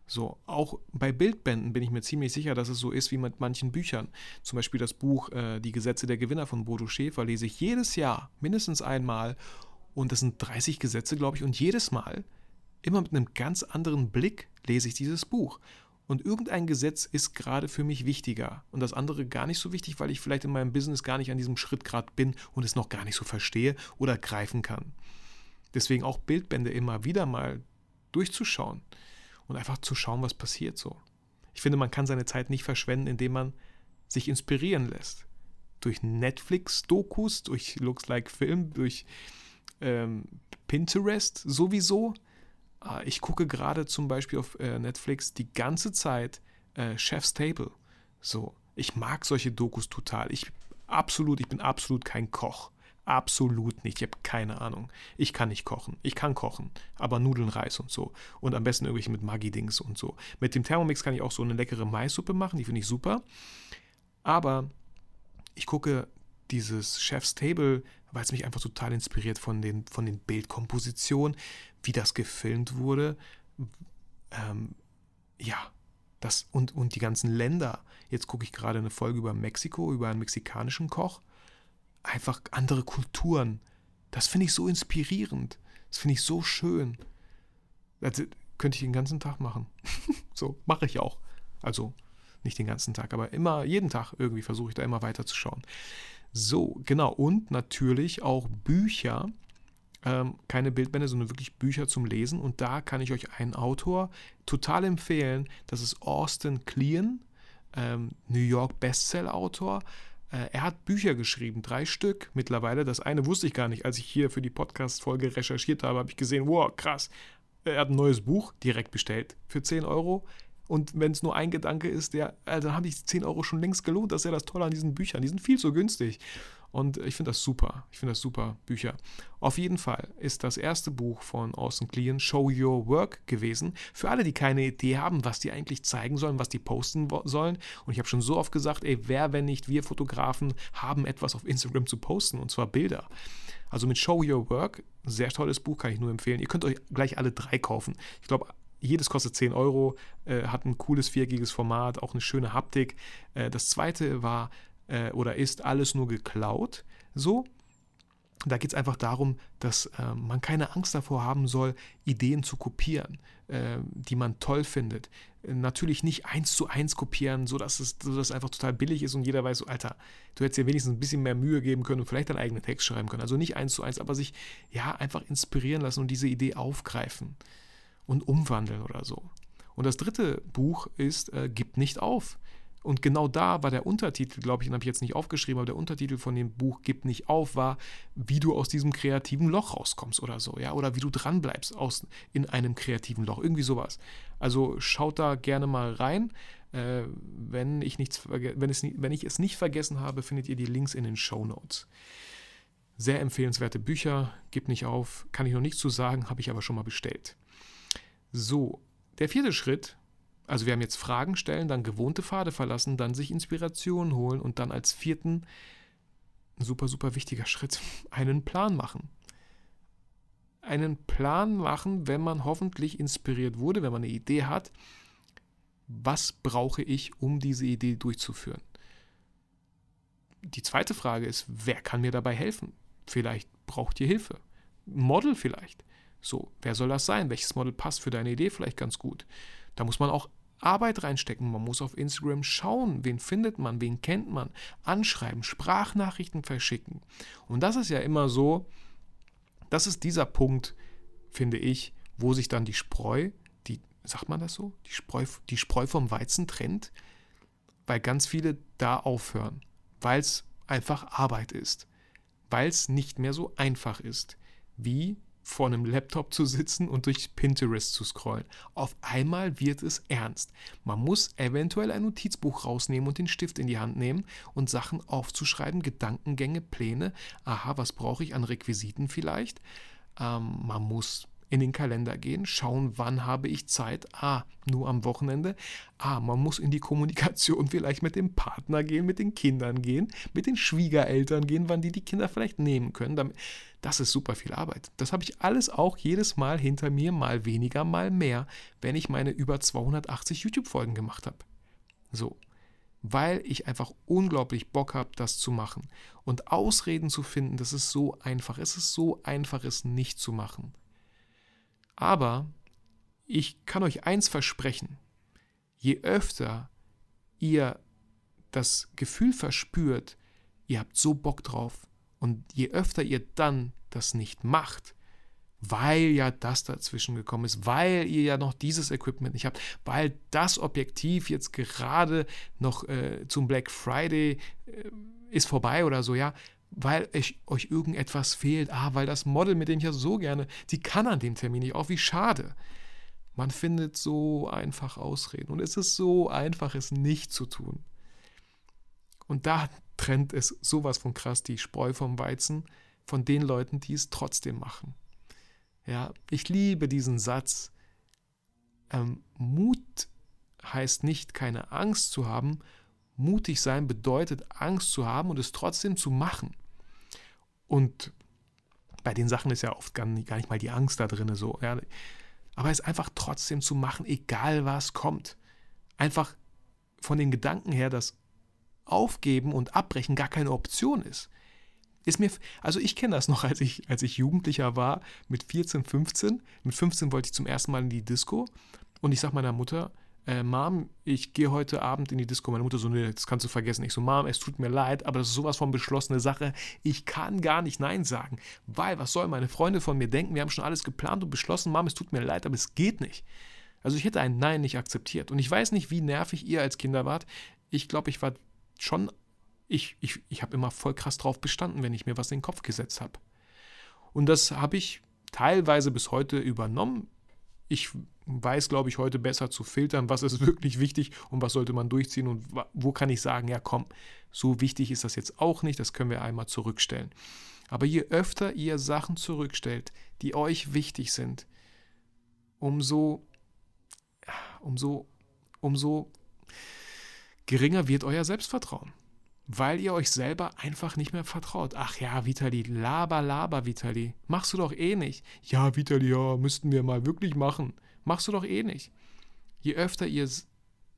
So, auch bei Bildbänden bin ich mir ziemlich sicher, dass es so ist wie mit manchen Büchern. Zum Beispiel das Buch äh, Die Gesetze der Gewinner von Bodo Schäfer lese ich jedes Jahr mindestens einmal. Und das sind 30 Gesetze, glaube ich. Und jedes Mal, immer mit einem ganz anderen Blick, lese ich dieses Buch. Und irgendein Gesetz ist gerade für mich wichtiger und das andere gar nicht so wichtig, weil ich vielleicht in meinem Business gar nicht an diesem Schritt gerade bin und es noch gar nicht so verstehe oder greifen kann. Deswegen auch Bildbände immer wieder mal durchzuschauen und einfach zu schauen, was passiert so. Ich finde, man kann seine Zeit nicht verschwenden, indem man sich inspirieren lässt. Durch Netflix-Dokus, durch Looks Like Film, durch ähm, Pinterest sowieso. Ah, ich gucke gerade zum Beispiel auf äh, Netflix die ganze Zeit äh, Chef's Table. So, ich mag solche Dokus total. Ich absolut, ich bin absolut kein Koch. Absolut nicht. Ich habe keine Ahnung. Ich kann nicht kochen. Ich kann kochen, aber Nudeln, Reis und so. Und am besten irgendwelche mit Maggi-Dings und so. Mit dem Thermomix kann ich auch so eine leckere Maissuppe machen, die finde ich super. Aber ich gucke dieses Chef's Table, weil es mich einfach total inspiriert von den, von den Bildkompositionen, wie das gefilmt wurde. Ähm, ja, das und, und die ganzen Länder. Jetzt gucke ich gerade eine Folge über Mexiko, über einen mexikanischen Koch. Einfach andere Kulturen. Das finde ich so inspirierend. Das finde ich so schön. Das könnte ich den ganzen Tag machen. <laughs> so, mache ich auch. Also nicht den ganzen Tag, aber immer, jeden Tag irgendwie versuche ich da immer weiter zu schauen. So, genau. Und natürlich auch Bücher ähm, keine Bildbände, sondern wirklich Bücher zum Lesen. Und da kann ich euch einen Autor total empfehlen. Das ist Austin Kleon, ähm, New York Bestseller-Autor. Äh, er hat Bücher geschrieben, drei Stück mittlerweile. Das eine wusste ich gar nicht. Als ich hier für die Podcast-Folge recherchiert habe, habe ich gesehen, wow, krass. Er hat ein neues Buch direkt bestellt für 10 Euro. Und wenn es nur ein Gedanke ist, der, äh, dann habe ich 10 Euro schon längst gelohnt. Das ist ja das Tolle an diesen Büchern. Die sind viel zu günstig. Und ich finde das super. Ich finde das super, Bücher. Auf jeden Fall ist das erste Buch von Austin Kleon Show Your Work gewesen. Für alle, die keine Idee haben, was die eigentlich zeigen sollen, was die posten sollen. Und ich habe schon so oft gesagt, ey, wer, wenn nicht wir Fotografen, haben etwas auf Instagram zu posten, und zwar Bilder. Also mit Show Your Work, sehr tolles Buch, kann ich nur empfehlen. Ihr könnt euch gleich alle drei kaufen. Ich glaube, jedes kostet 10 Euro, äh, hat ein cooles viergiges Format, auch eine schöne Haptik. Äh, das zweite war äh, oder ist alles nur geklaut. So, da geht es einfach darum, dass äh, man keine Angst davor haben soll, Ideen zu kopieren, äh, die man toll findet. Natürlich nicht eins zu eins kopieren, sodass es, sodass einfach total billig ist und jeder weiß, so, Alter, du hättest dir wenigstens ein bisschen mehr Mühe geben können und vielleicht deinen eigenen Text schreiben können. Also nicht eins zu eins, aber sich ja einfach inspirieren lassen und diese Idee aufgreifen und umwandeln oder so. Und das dritte Buch ist äh, Gib nicht auf. Und genau da war der Untertitel, glaube ich, den habe ich jetzt nicht aufgeschrieben, aber der Untertitel von dem Buch Gib nicht auf war, wie du aus diesem kreativen Loch rauskommst oder so, ja, oder wie du dranbleibst aus, in einem kreativen Loch, irgendwie sowas. Also schaut da gerne mal rein. Äh, wenn, ich nichts, wenn, es, wenn ich es nicht vergessen habe, findet ihr die Links in den Show Notes. Sehr empfehlenswerte Bücher, gib nicht auf, kann ich noch nichts zu sagen, habe ich aber schon mal bestellt. So, der vierte Schritt also wir haben jetzt Fragen stellen, dann gewohnte Pfade verlassen, dann sich Inspiration holen und dann als vierten, super, super wichtiger Schritt, <laughs> einen Plan machen. Einen Plan machen, wenn man hoffentlich inspiriert wurde, wenn man eine Idee hat, Was brauche ich, um diese Idee durchzuführen? Die zweite Frage ist, wer kann mir dabei helfen? Vielleicht braucht ihr Hilfe. Model vielleicht. So, wer soll das sein? Welches Model passt für deine Idee vielleicht ganz gut? Da muss man auch Arbeit reinstecken. Man muss auf Instagram schauen, wen findet man, wen kennt man, anschreiben, Sprachnachrichten verschicken. Und das ist ja immer so, das ist dieser Punkt, finde ich, wo sich dann die Spreu, die, sagt man das so, die Spreu, die Spreu vom Weizen trennt, weil ganz viele da aufhören, weil es einfach Arbeit ist, weil es nicht mehr so einfach ist, wie vor einem Laptop zu sitzen und durch Pinterest zu scrollen. Auf einmal wird es ernst. Man muss eventuell ein Notizbuch rausnehmen und den Stift in die Hand nehmen und Sachen aufzuschreiben, Gedankengänge, Pläne. Aha, was brauche ich an Requisiten vielleicht? Ähm, man muss in den Kalender gehen, schauen, wann habe ich Zeit. Ah, nur am Wochenende. Ah, man muss in die Kommunikation <laughs> vielleicht mit dem Partner gehen, mit den Kindern gehen, mit den Schwiegereltern gehen, wann die die Kinder vielleicht nehmen können. Das ist super viel Arbeit. Das habe ich alles auch jedes Mal hinter mir, mal weniger, mal mehr, wenn ich meine über 280 YouTube-Folgen gemacht habe. So weil ich einfach unglaublich Bock habe, das zu machen. Und Ausreden zu finden, das ist so einfach. Es ist so einfach, es nicht zu machen. Aber ich kann euch eins versprechen, je öfter ihr das Gefühl verspürt, ihr habt so Bock drauf und je öfter ihr dann das nicht macht, weil ja das dazwischen gekommen ist, weil ihr ja noch dieses Equipment nicht habt, weil das Objektiv jetzt gerade noch äh, zum Black Friday äh, ist vorbei oder so, ja, weil ich, euch irgendetwas fehlt. Ah, weil das Model, mit dem ich ja so gerne, die kann an dem Termin nicht. Auch wie schade. Man findet so einfach Ausreden und es ist so einfach, es nicht zu tun. Und da trennt es sowas von krass die Spreu vom Weizen von den Leuten, die es trotzdem machen. Ja, ich liebe diesen Satz. Ähm, Mut heißt nicht, keine Angst zu haben. Mutig sein bedeutet, Angst zu haben und es trotzdem zu machen. Und bei den Sachen ist ja oft gar nicht, mal die Angst da drin. So, ja. Aber es einfach trotzdem zu machen, egal was kommt. Einfach von den Gedanken her, dass Aufgeben und Abbrechen gar keine Option ist. Ist mir, also ich kenne das noch, als ich, als ich Jugendlicher war, mit 14, 15. Mit 15 wollte ich zum ersten Mal in die Disco und ich sage meiner Mutter, äh, Mom, ich gehe heute Abend in die Disco. Meine Mutter so, nee, das kannst du vergessen. Ich so, Mom, es tut mir leid, aber das ist sowas von beschlossene Sache. Ich kann gar nicht Nein sagen, weil was sollen meine Freunde von mir denken? Wir haben schon alles geplant und beschlossen. Mom, es tut mir leid, aber es geht nicht. Also ich hätte ein Nein nicht akzeptiert. Und ich weiß nicht, wie nervig ihr als Kinder wart. Ich glaube, ich war schon ich, ich, ich habe immer voll krass drauf bestanden, wenn ich mir was in den Kopf gesetzt habe. Und das habe ich teilweise bis heute übernommen. Ich weiß, glaube ich, heute besser zu filtern, was ist <laughs> wirklich wichtig und was sollte man durchziehen und wo kann ich sagen, ja komm, so wichtig ist das jetzt auch nicht, das können wir einmal zurückstellen. Aber je öfter ihr Sachen zurückstellt, die euch wichtig sind, umso, umso, umso geringer wird euer Selbstvertrauen weil ihr euch selber einfach nicht mehr vertraut. Ach ja, Vitali, laber, laber, Vitali. Machst du doch eh nicht. Ja, Vitali, ja, müssten wir mal wirklich machen. Machst du doch eh nicht. Je öfter ihr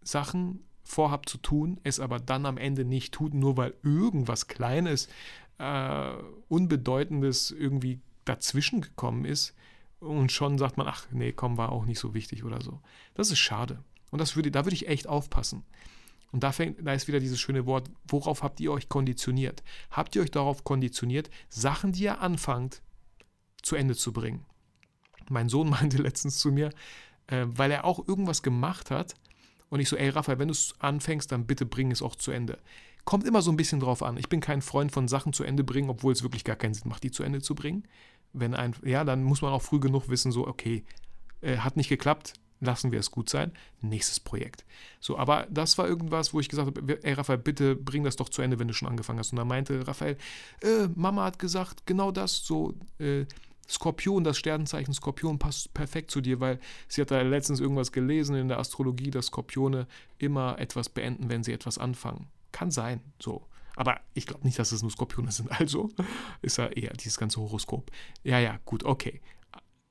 Sachen vorhabt zu tun, es aber dann am Ende nicht tut, nur weil irgendwas Kleines, äh, Unbedeutendes irgendwie dazwischen gekommen ist und schon sagt man, ach nee, komm, war auch nicht so wichtig oder so. Das ist schade. Und das würde, da würde ich echt aufpassen. Und da, fängt, da ist wieder dieses schöne Wort, worauf habt ihr euch konditioniert? Habt ihr euch darauf konditioniert, Sachen, die ihr anfangt, zu Ende zu bringen? Mein Sohn <laughs> meinte letztens zu mir, äh, weil er auch irgendwas gemacht hat, und ich so, ey Raphael, wenn du es anfängst, dann bitte bring es auch zu Ende. Kommt immer so ein bisschen drauf an. Ich bin kein Freund von Sachen zu Ende bringen, obwohl es wirklich gar keinen Sinn macht, die zu Ende zu bringen. Wenn ein, ja, dann muss man auch früh genug wissen, so, okay, äh, hat nicht geklappt, lassen wir es gut sein. Nächstes Projekt. So, aber das war irgendwas, wo ich gesagt habe, ey Raphael, bitte bring das doch zu Ende, wenn du schon angefangen hast. Und da meinte Raphael, äh, Mama hat gesagt, genau das, so äh, Skorpion, das Sternenzeichen Skorpion passt perfekt zu dir, weil sie hat da letztens irgendwas gelesen in der Astrologie, dass Skorpione immer etwas beenden, wenn sie etwas anfangen. Kann sein, so. Aber ich glaube nicht, dass es nur Skorpione sind. Also ist ja eher dieses ganze Horoskop. Ja, ja, gut, okay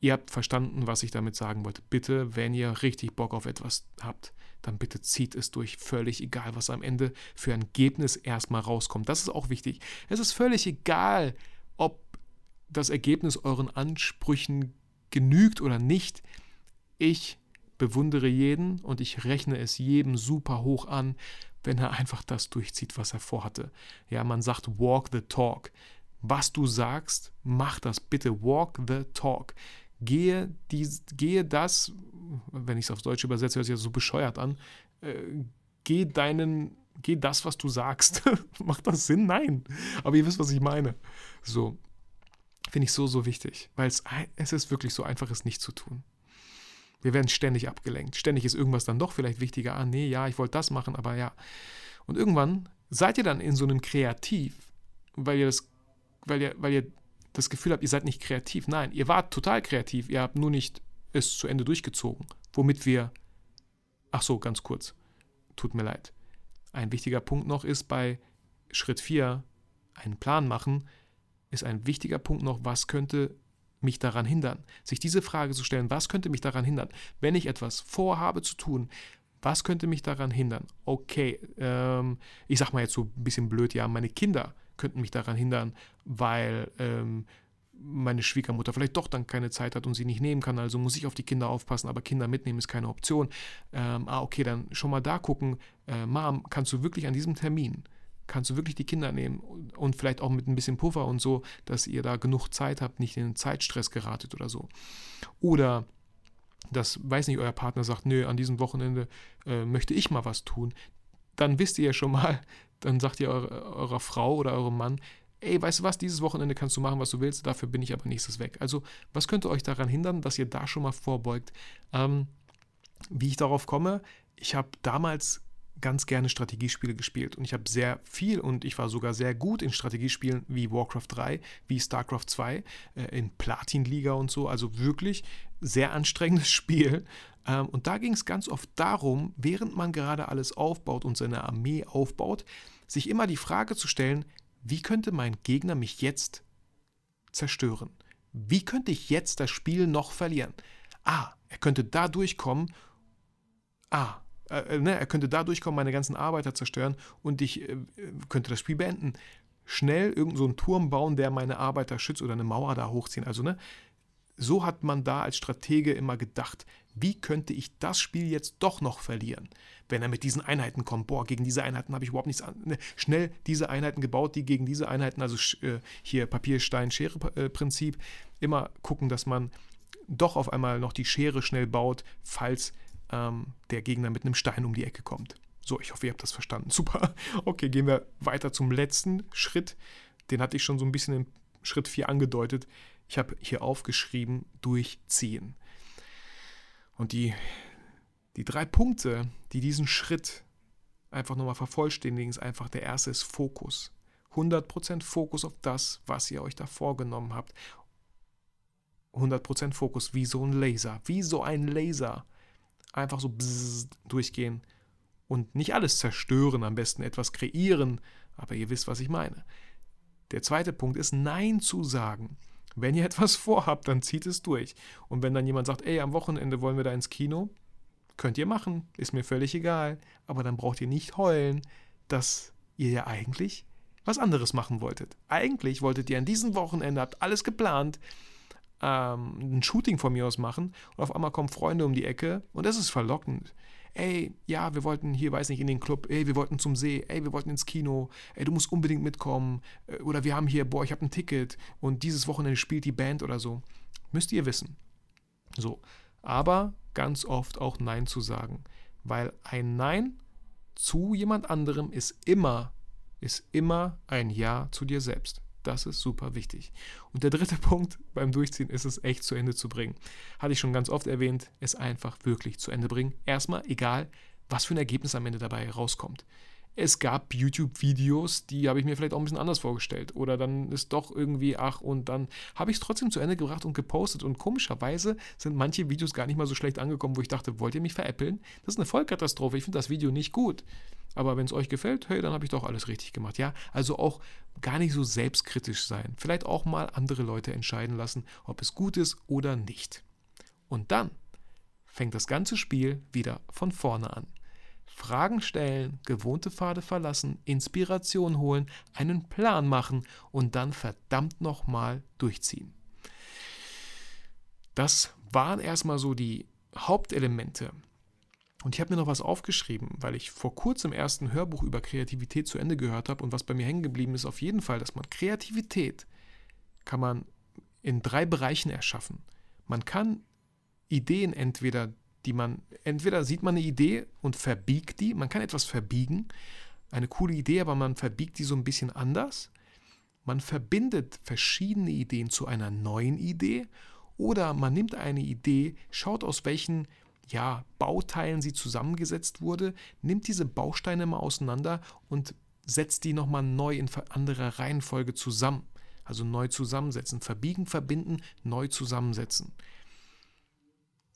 ihr habt verstanden, was ich damit sagen wollte. Bitte, wenn ihr richtig Bock auf etwas habt, dann bitte zieht es durch. Völlig egal, was am Ende für ein Ergebnis erstmal rauskommt. Das ist auch wichtig. Es ist völlig egal, ob das Ergebnis euren Ansprüchen genügt oder nicht. Ich bewundere jeden und ich rechne es jedem super hoch an, wenn er einfach das durchzieht, was er vorhatte. Ja, man sagt walk the talk. Was du sagst, mach das bitte. Walk the talk. Gehe, die, gehe das, wenn ich es auf Deutsch übersetze, hört sich das so bescheuert an. Äh, geh deinen, geh das, was du sagst. <laughs> Macht das Sinn? Nein. Aber ihr wisst, was ich meine. So. Finde ich so, so wichtig. Weil es, es ist wirklich so einfach, es nicht zu tun. Wir werden ständig abgelenkt. Ständig ist irgendwas dann doch vielleicht wichtiger. Ah, nee, ja, ich wollte das machen, aber ja. Und irgendwann seid ihr dann in so einem Kreativ, weil ihr das, weil ihr, weil ihr das Gefühl habt, ihr seid nicht kreativ. Nein, ihr wart total kreativ. Ihr habt nur nicht es zu Ende durchgezogen. Womit wir. Ach so, ganz kurz. Tut mir leid. Ein wichtiger Punkt noch ist bei Schritt 4, einen Plan machen, ist ein wichtiger Punkt noch, was könnte mich daran hindern? Sich diese Frage zu stellen, was könnte mich daran hindern? Wenn ich etwas vorhabe zu tun, was könnte mich daran hindern? Okay, ähm, ich sag mal jetzt so ein bisschen blöd, ja, meine Kinder könnten mich daran hindern, weil ähm, meine Schwiegermutter vielleicht doch dann keine Zeit hat und sie nicht nehmen kann, also muss ich auf die Kinder aufpassen, aber Kinder mitnehmen ist keine Option. Ähm, ah, okay, dann schon mal da gucken, äh, Mom, kannst du wirklich an diesem Termin kannst du wirklich die Kinder nehmen und vielleicht auch mit ein bisschen Puffer und so, dass ihr da genug Zeit habt, nicht in Zeitstress geratet oder so. Oder dass, weiß nicht, euer Partner sagt, nö, an diesem Wochenende äh, möchte ich mal was tun, dann wisst ihr ja schon mal, <laughs> dann sagt ihr eurer, eurer Frau oder eurem Mann, ey, weißt du was, dieses Wochenende kannst du machen, was du willst, dafür bin ich aber nächstes weg. Also, was könnte euch daran hindern, dass ihr da schon mal vorbeugt? Ähm, wie ich darauf komme, ich habe damals ganz gerne Strategiespiele gespielt und ich habe sehr viel und ich war sogar sehr gut in Strategiespielen wie Warcraft 3, wie StarCraft 2, äh, in Platin-Liga und so, also wirklich sehr anstrengendes <laughs> Spiel. Ähm, und da ging es ganz oft darum, während man gerade alles aufbaut und seine Armee aufbaut, sich immer die Frage zu stellen, wie könnte mein Gegner mich jetzt zerstören? Wie könnte ich jetzt das Spiel noch verlieren? Ah, er könnte da durchkommen. Ah, äh, ne, er könnte da durchkommen, meine ganzen Arbeiter zerstören und ich äh, könnte das Spiel beenden. Schnell irgendeinen so Turm bauen, der meine Arbeiter schützt oder eine Mauer da hochziehen. Also, ne, so hat man da als Stratege immer gedacht, wie könnte ich das Spiel jetzt doch noch verlieren, wenn er mit diesen Einheiten kommt. Boah, gegen diese Einheiten habe ich überhaupt nichts an. Ne, schnell diese Einheiten gebaut, die gegen diese Einheiten, also äh, hier Papier, Stein, Schere-Prinzip, immer gucken, dass man doch auf einmal noch die Schere schnell baut, falls ähm, der Gegner mit einem Stein um die Ecke kommt. So, ich hoffe, ihr habt das verstanden. <laughs> Super. Okay, gehen wir weiter zum letzten Schritt. Den hatte ich schon so ein bisschen in Schritt 4 angedeutet. Ich habe hier aufgeschrieben, durchziehen. Und die, die drei Punkte, die diesen Schritt einfach nochmal vervollständigen, ist einfach der erste ist Fokus. 100% Fokus auf das, was ihr euch da vorgenommen habt. 100% Fokus, wie so ein Laser. Wie so ein Laser einfach so durchgehen und nicht alles zerstören, am besten etwas kreieren, aber ihr wisst, was ich meine. Der zweite Punkt ist Nein zu sagen. Wenn ihr <laughs> etwas vorhabt, dann zieht es durch. Und wenn dann jemand sagt, ey, am Wochenende wollen wir da ins Kino, könnt ihr machen, ist mir völlig egal, aber dann braucht ihr nicht heulen, dass ihr ja eigentlich was anderes machen wolltet. Eigentlich wolltet ihr an diesem Wochenende, habt alles geplant, ähm, ein Shooting von mir aus machen und auf einmal kommen Freunde um die Ecke und das ist verlockend. Ey, ja, wir wollten hier, weiß nicht, in den Club, ey, wir wollten zum See, ey, wir wollten ins Kino, ey, du musst unbedingt mitkommen. Äh, oder wir haben hier, boah, ich habe ein Ticket und dieses Wochenende spielt die Band oder so. Müsst ihr wissen. So. Aber ganz oft auch Nein zu sagen. Weil ein Nein zu jemand anderem ist immer, ist immer ein Ja zu dir selbst. Das ist super wichtig. Und der dritte <laughs> Punkt beim Durchziehen ist es echt zu Ende zu bringen. Hatte ich schon ganz oft erwähnt, es einfach wirklich zu Ende bringen. Erstmal, egal, was für ein Ergebnis am Ende dabei rauskommt. Es gab YouTube-Videos, die habe ich mir vielleicht auch ein bisschen anders vorgestellt. Oder dann ist doch irgendwie, ach, und dann habe ich es trotzdem zu Ende gebracht und gepostet. Und komischerweise sind manche Videos gar nicht mal so schlecht angekommen, wo ich dachte, wollt ihr mich veräppeln? Das ist eine Vollkatastrophe. Ich finde das Video nicht gut. Aber wenn es euch gefällt, hey, dann habe ich doch alles richtig gemacht. Ja, also auch gar nicht so selbstkritisch sein. Vielleicht auch mal andere Leute entscheiden lassen, ob es gut ist oder nicht. Und dann fängt das ganze Spiel wieder von vorne an. Fragen stellen, gewohnte Pfade verlassen, Inspiration holen, einen Plan machen und dann verdammt nochmal durchziehen. Das waren erstmal so die Hauptelemente. Und ich habe mir noch was aufgeschrieben, weil ich vor kurzem erst ein Hörbuch über Kreativität zu Ende gehört habe und was bei mir hängen geblieben ist, auf jeden Fall, dass man Kreativität kann man in drei Bereichen erschaffen. Man kann Ideen entweder die man, entweder sieht man eine Idee und verbiegt die, man kann etwas verbiegen, eine coole Idee, aber man verbiegt die so ein bisschen anders. Man verbindet verschiedene Ideen zu einer neuen Idee oder man nimmt eine Idee, schaut aus welchen ja, Bauteilen sie zusammengesetzt wurde, nimmt diese Bausteine mal auseinander und setzt die nochmal neu in anderer Reihenfolge zusammen. Also neu zusammensetzen, verbiegen, verbinden, neu zusammensetzen.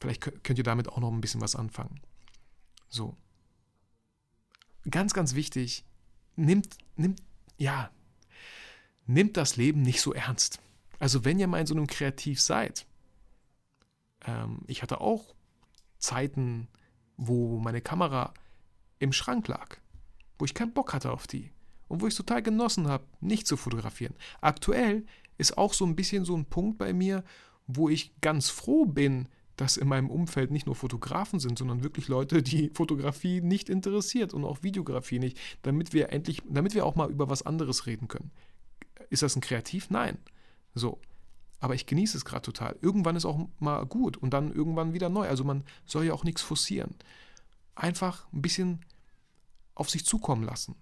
Vielleicht könnt ihr damit auch noch ein bisschen was anfangen. So. Ganz, ganz wichtig, nimmt, nimmt, ja, nimmt das Leben nicht so ernst. Also wenn ihr mal in so einem Kreativ seid, ähm, ich hatte auch Zeiten, wo meine Kamera im Schrank lag, wo ich keinen Bock hatte auf die und wo ich total genossen habe, nicht zu fotografieren. Aktuell ist auch so ein bisschen so ein Punkt bei mir, wo ich ganz froh bin, dass in meinem Umfeld nicht nur Fotografen sind, sondern wirklich Leute, die <laughs> Fotografie nicht interessiert und auch Videografie nicht, damit wir endlich, damit wir auch mal über was anderes reden können. Ist das ein Kreativ? Nein. So. Aber ich genieße es gerade total. Irgendwann ist auch mal gut und dann irgendwann wieder neu. Also man soll ja auch nichts forcieren. Einfach ein bisschen auf sich zukommen lassen.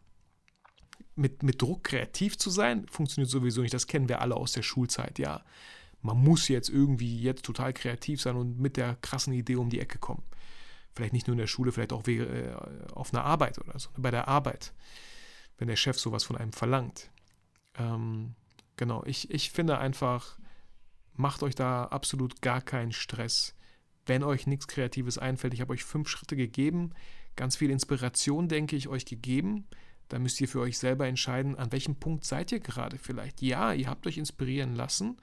Mit, mit Druck kreativ zu sein, funktioniert sowieso nicht. Das kennen wir alle aus der Schulzeit, ja man muss jetzt irgendwie jetzt total kreativ sein und mit der krassen Idee um die Ecke kommen. Vielleicht nicht nur in der Schule, vielleicht auch äh, auf einer Arbeit oder so, bei der Arbeit, wenn der Chef sowas von einem verlangt. Ähm, genau, ich, ich finde einfach, macht euch da absolut gar keinen Stress. Wenn euch nichts Kreatives einfällt, ich habe euch fünf Schritte gegeben, ganz viel Inspiration, denke ich, euch gegeben. Da müsst ihr für euch selber entscheiden, an welchem Punkt seid ihr gerade vielleicht. Ja, ihr habt euch inspirieren lassen,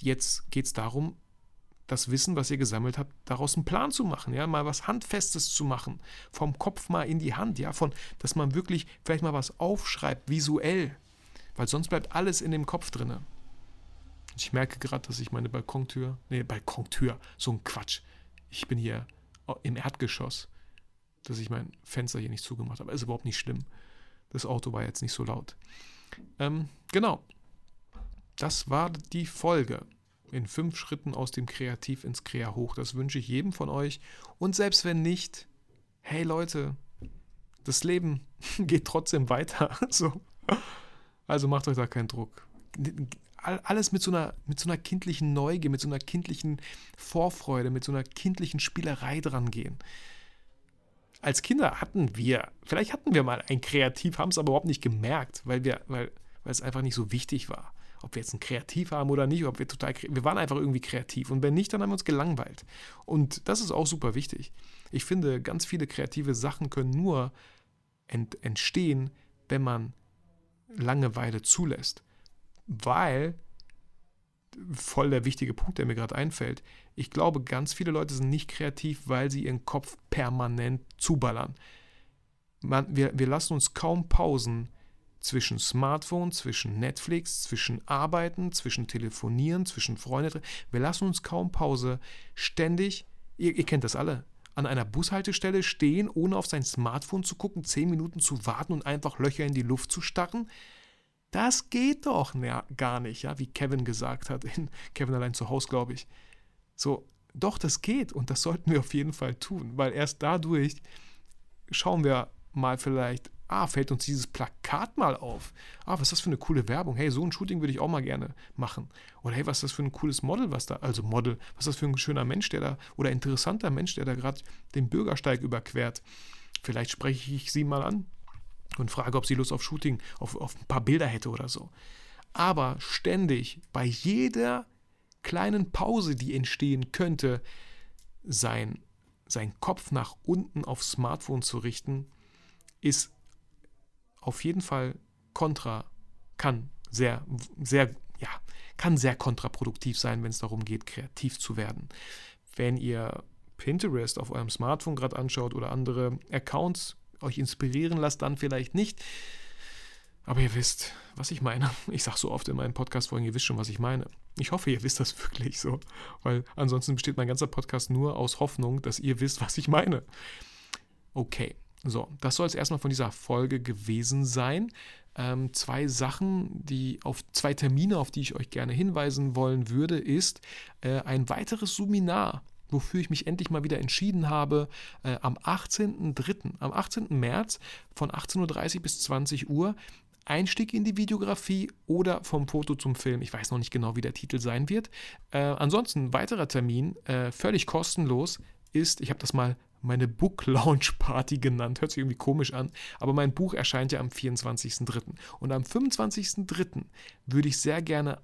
Jetzt geht es darum, das Wissen, was ihr gesammelt habt, daraus einen Plan zu machen, ja, mal was Handfestes zu machen, vom Kopf mal in die Hand, ja, von, dass man wirklich vielleicht mal was aufschreibt, visuell, weil sonst bleibt alles in dem Kopf drinne. Ich merke gerade, dass ich meine Balkontür, nee, Balkontür, so ein Quatsch. Ich bin hier im Erdgeschoss, dass ich mein Fenster hier nicht zugemacht habe. Ist überhaupt nicht schlimm. Das Auto war jetzt nicht so laut. Ähm, genau, das war die Folge. In fünf Schritten aus dem Kreativ ins Krea hoch. Das wünsche ich jedem von euch. Und selbst wenn nicht, hey Leute, das Leben <laughs> geht trotzdem weiter. <laughs> So. Also macht euch da keinen Druck. Alles mit so, einer, mit so einer kindlichen Neugier, mit so einer kindlichen Vorfreude, mit so einer kindlichen Spielerei dran gehen. Als Kinder hatten wir, vielleicht hatten wir mal ein Kreativ, haben es aber überhaupt nicht gemerkt, weil, wir, weil, weil es einfach nicht so wichtig war ob wir jetzt ein Kreativ haben oder nicht, ob wir total, wir waren einfach irgendwie kreativ und wenn nicht, dann haben wir uns gelangweilt. Und das ist auch super wichtig. Ich finde, ganz viele kreative Sachen können nur ent, entstehen, wenn man Langeweile zulässt. Weil, voll der wichtige Punkt, der mir gerade einfällt, ich glaube, ganz viele Leute sind nicht kreativ, weil sie ihren Kopf permanent zuballern. Man, wir, wir lassen uns kaum Pausen zwischen Smartphone, zwischen Netflix, zwischen Arbeiten, zwischen Telefonieren, zwischen Freunden. Wir lassen uns kaum Pause ständig, ihr, ihr kennt das alle, an einer Bushaltestelle stehen, ohne auf sein Smartphone zu gucken, zehn Minuten zu warten und einfach Löcher in die Luft zu starren. Das geht doch gar nicht, ja, wie Kevin gesagt hat, in <laughs> Kevin allein zu Hause, glaube ich. So, doch, das geht und das sollten wir auf jeden Fall tun, weil erst dadurch schauen wir mal vielleicht ah, fällt uns dieses Plakat mal auf. Ah, was ist das für eine coole Werbung? Hey, so ein Shooting würde ich auch mal gerne machen. Oder hey, was ist das für ein cooles Model, was da, also Model, was ist das für ein schöner Mensch, der da, oder interessanter Mensch, der da gerade den Bürgersteig überquert. Vielleicht spreche ich sie mal an. und frage, ob sie Lust auf Shooting, auf, auf ein paar Bilder hätte oder so. Aber ständig bei jeder kleinen Pause, die entstehen könnte, sein, sein Kopf nach unten aufs Smartphone zu richten, ist auf jeden Fall kontra, kann sehr, sehr, ja, kann sehr kontraproduktiv sein, wenn es darum geht, kreativ zu werden. Wenn ihr Pinterest auf eurem Smartphone gerade anschaut oder andere Accounts euch inspirieren lasst, dann vielleicht nicht. Aber ihr wisst, was ich meine. <laughs> Ich sage so oft in meinen Podcast-Folgen, ihr wisst schon, was ich meine. Ich hoffe, ihr wisst das <laughs> wirklich so, weil ansonsten besteht mein ganzer Podcast nur aus Hoffnung, dass ihr wisst, was ich meine. Okay, so, das soll es erstmal von dieser Folge gewesen sein. Ähm, zwei Sachen, die auf zwei Termine, auf die ich euch gerne hinweisen wollen würde, ist äh, ein weiteres Suminar wofür ich mich endlich mal wieder entschieden habe, äh, am 18.03., am 18. März von 18.30 Uhr bis 20 Uhr Einstieg in die Videografie oder vom Foto zum Film. Ich weiß noch nicht genau, wie der Titel sein wird. Äh, ansonsten, weiterer Termin, äh, völlig kostenlos, ist, ich habe das mal meine Book Launch Party genannt. Hört sich irgendwie komisch an, aber mein Buch erscheint ja am 24.03. Und am 25.03. würde ich sehr gerne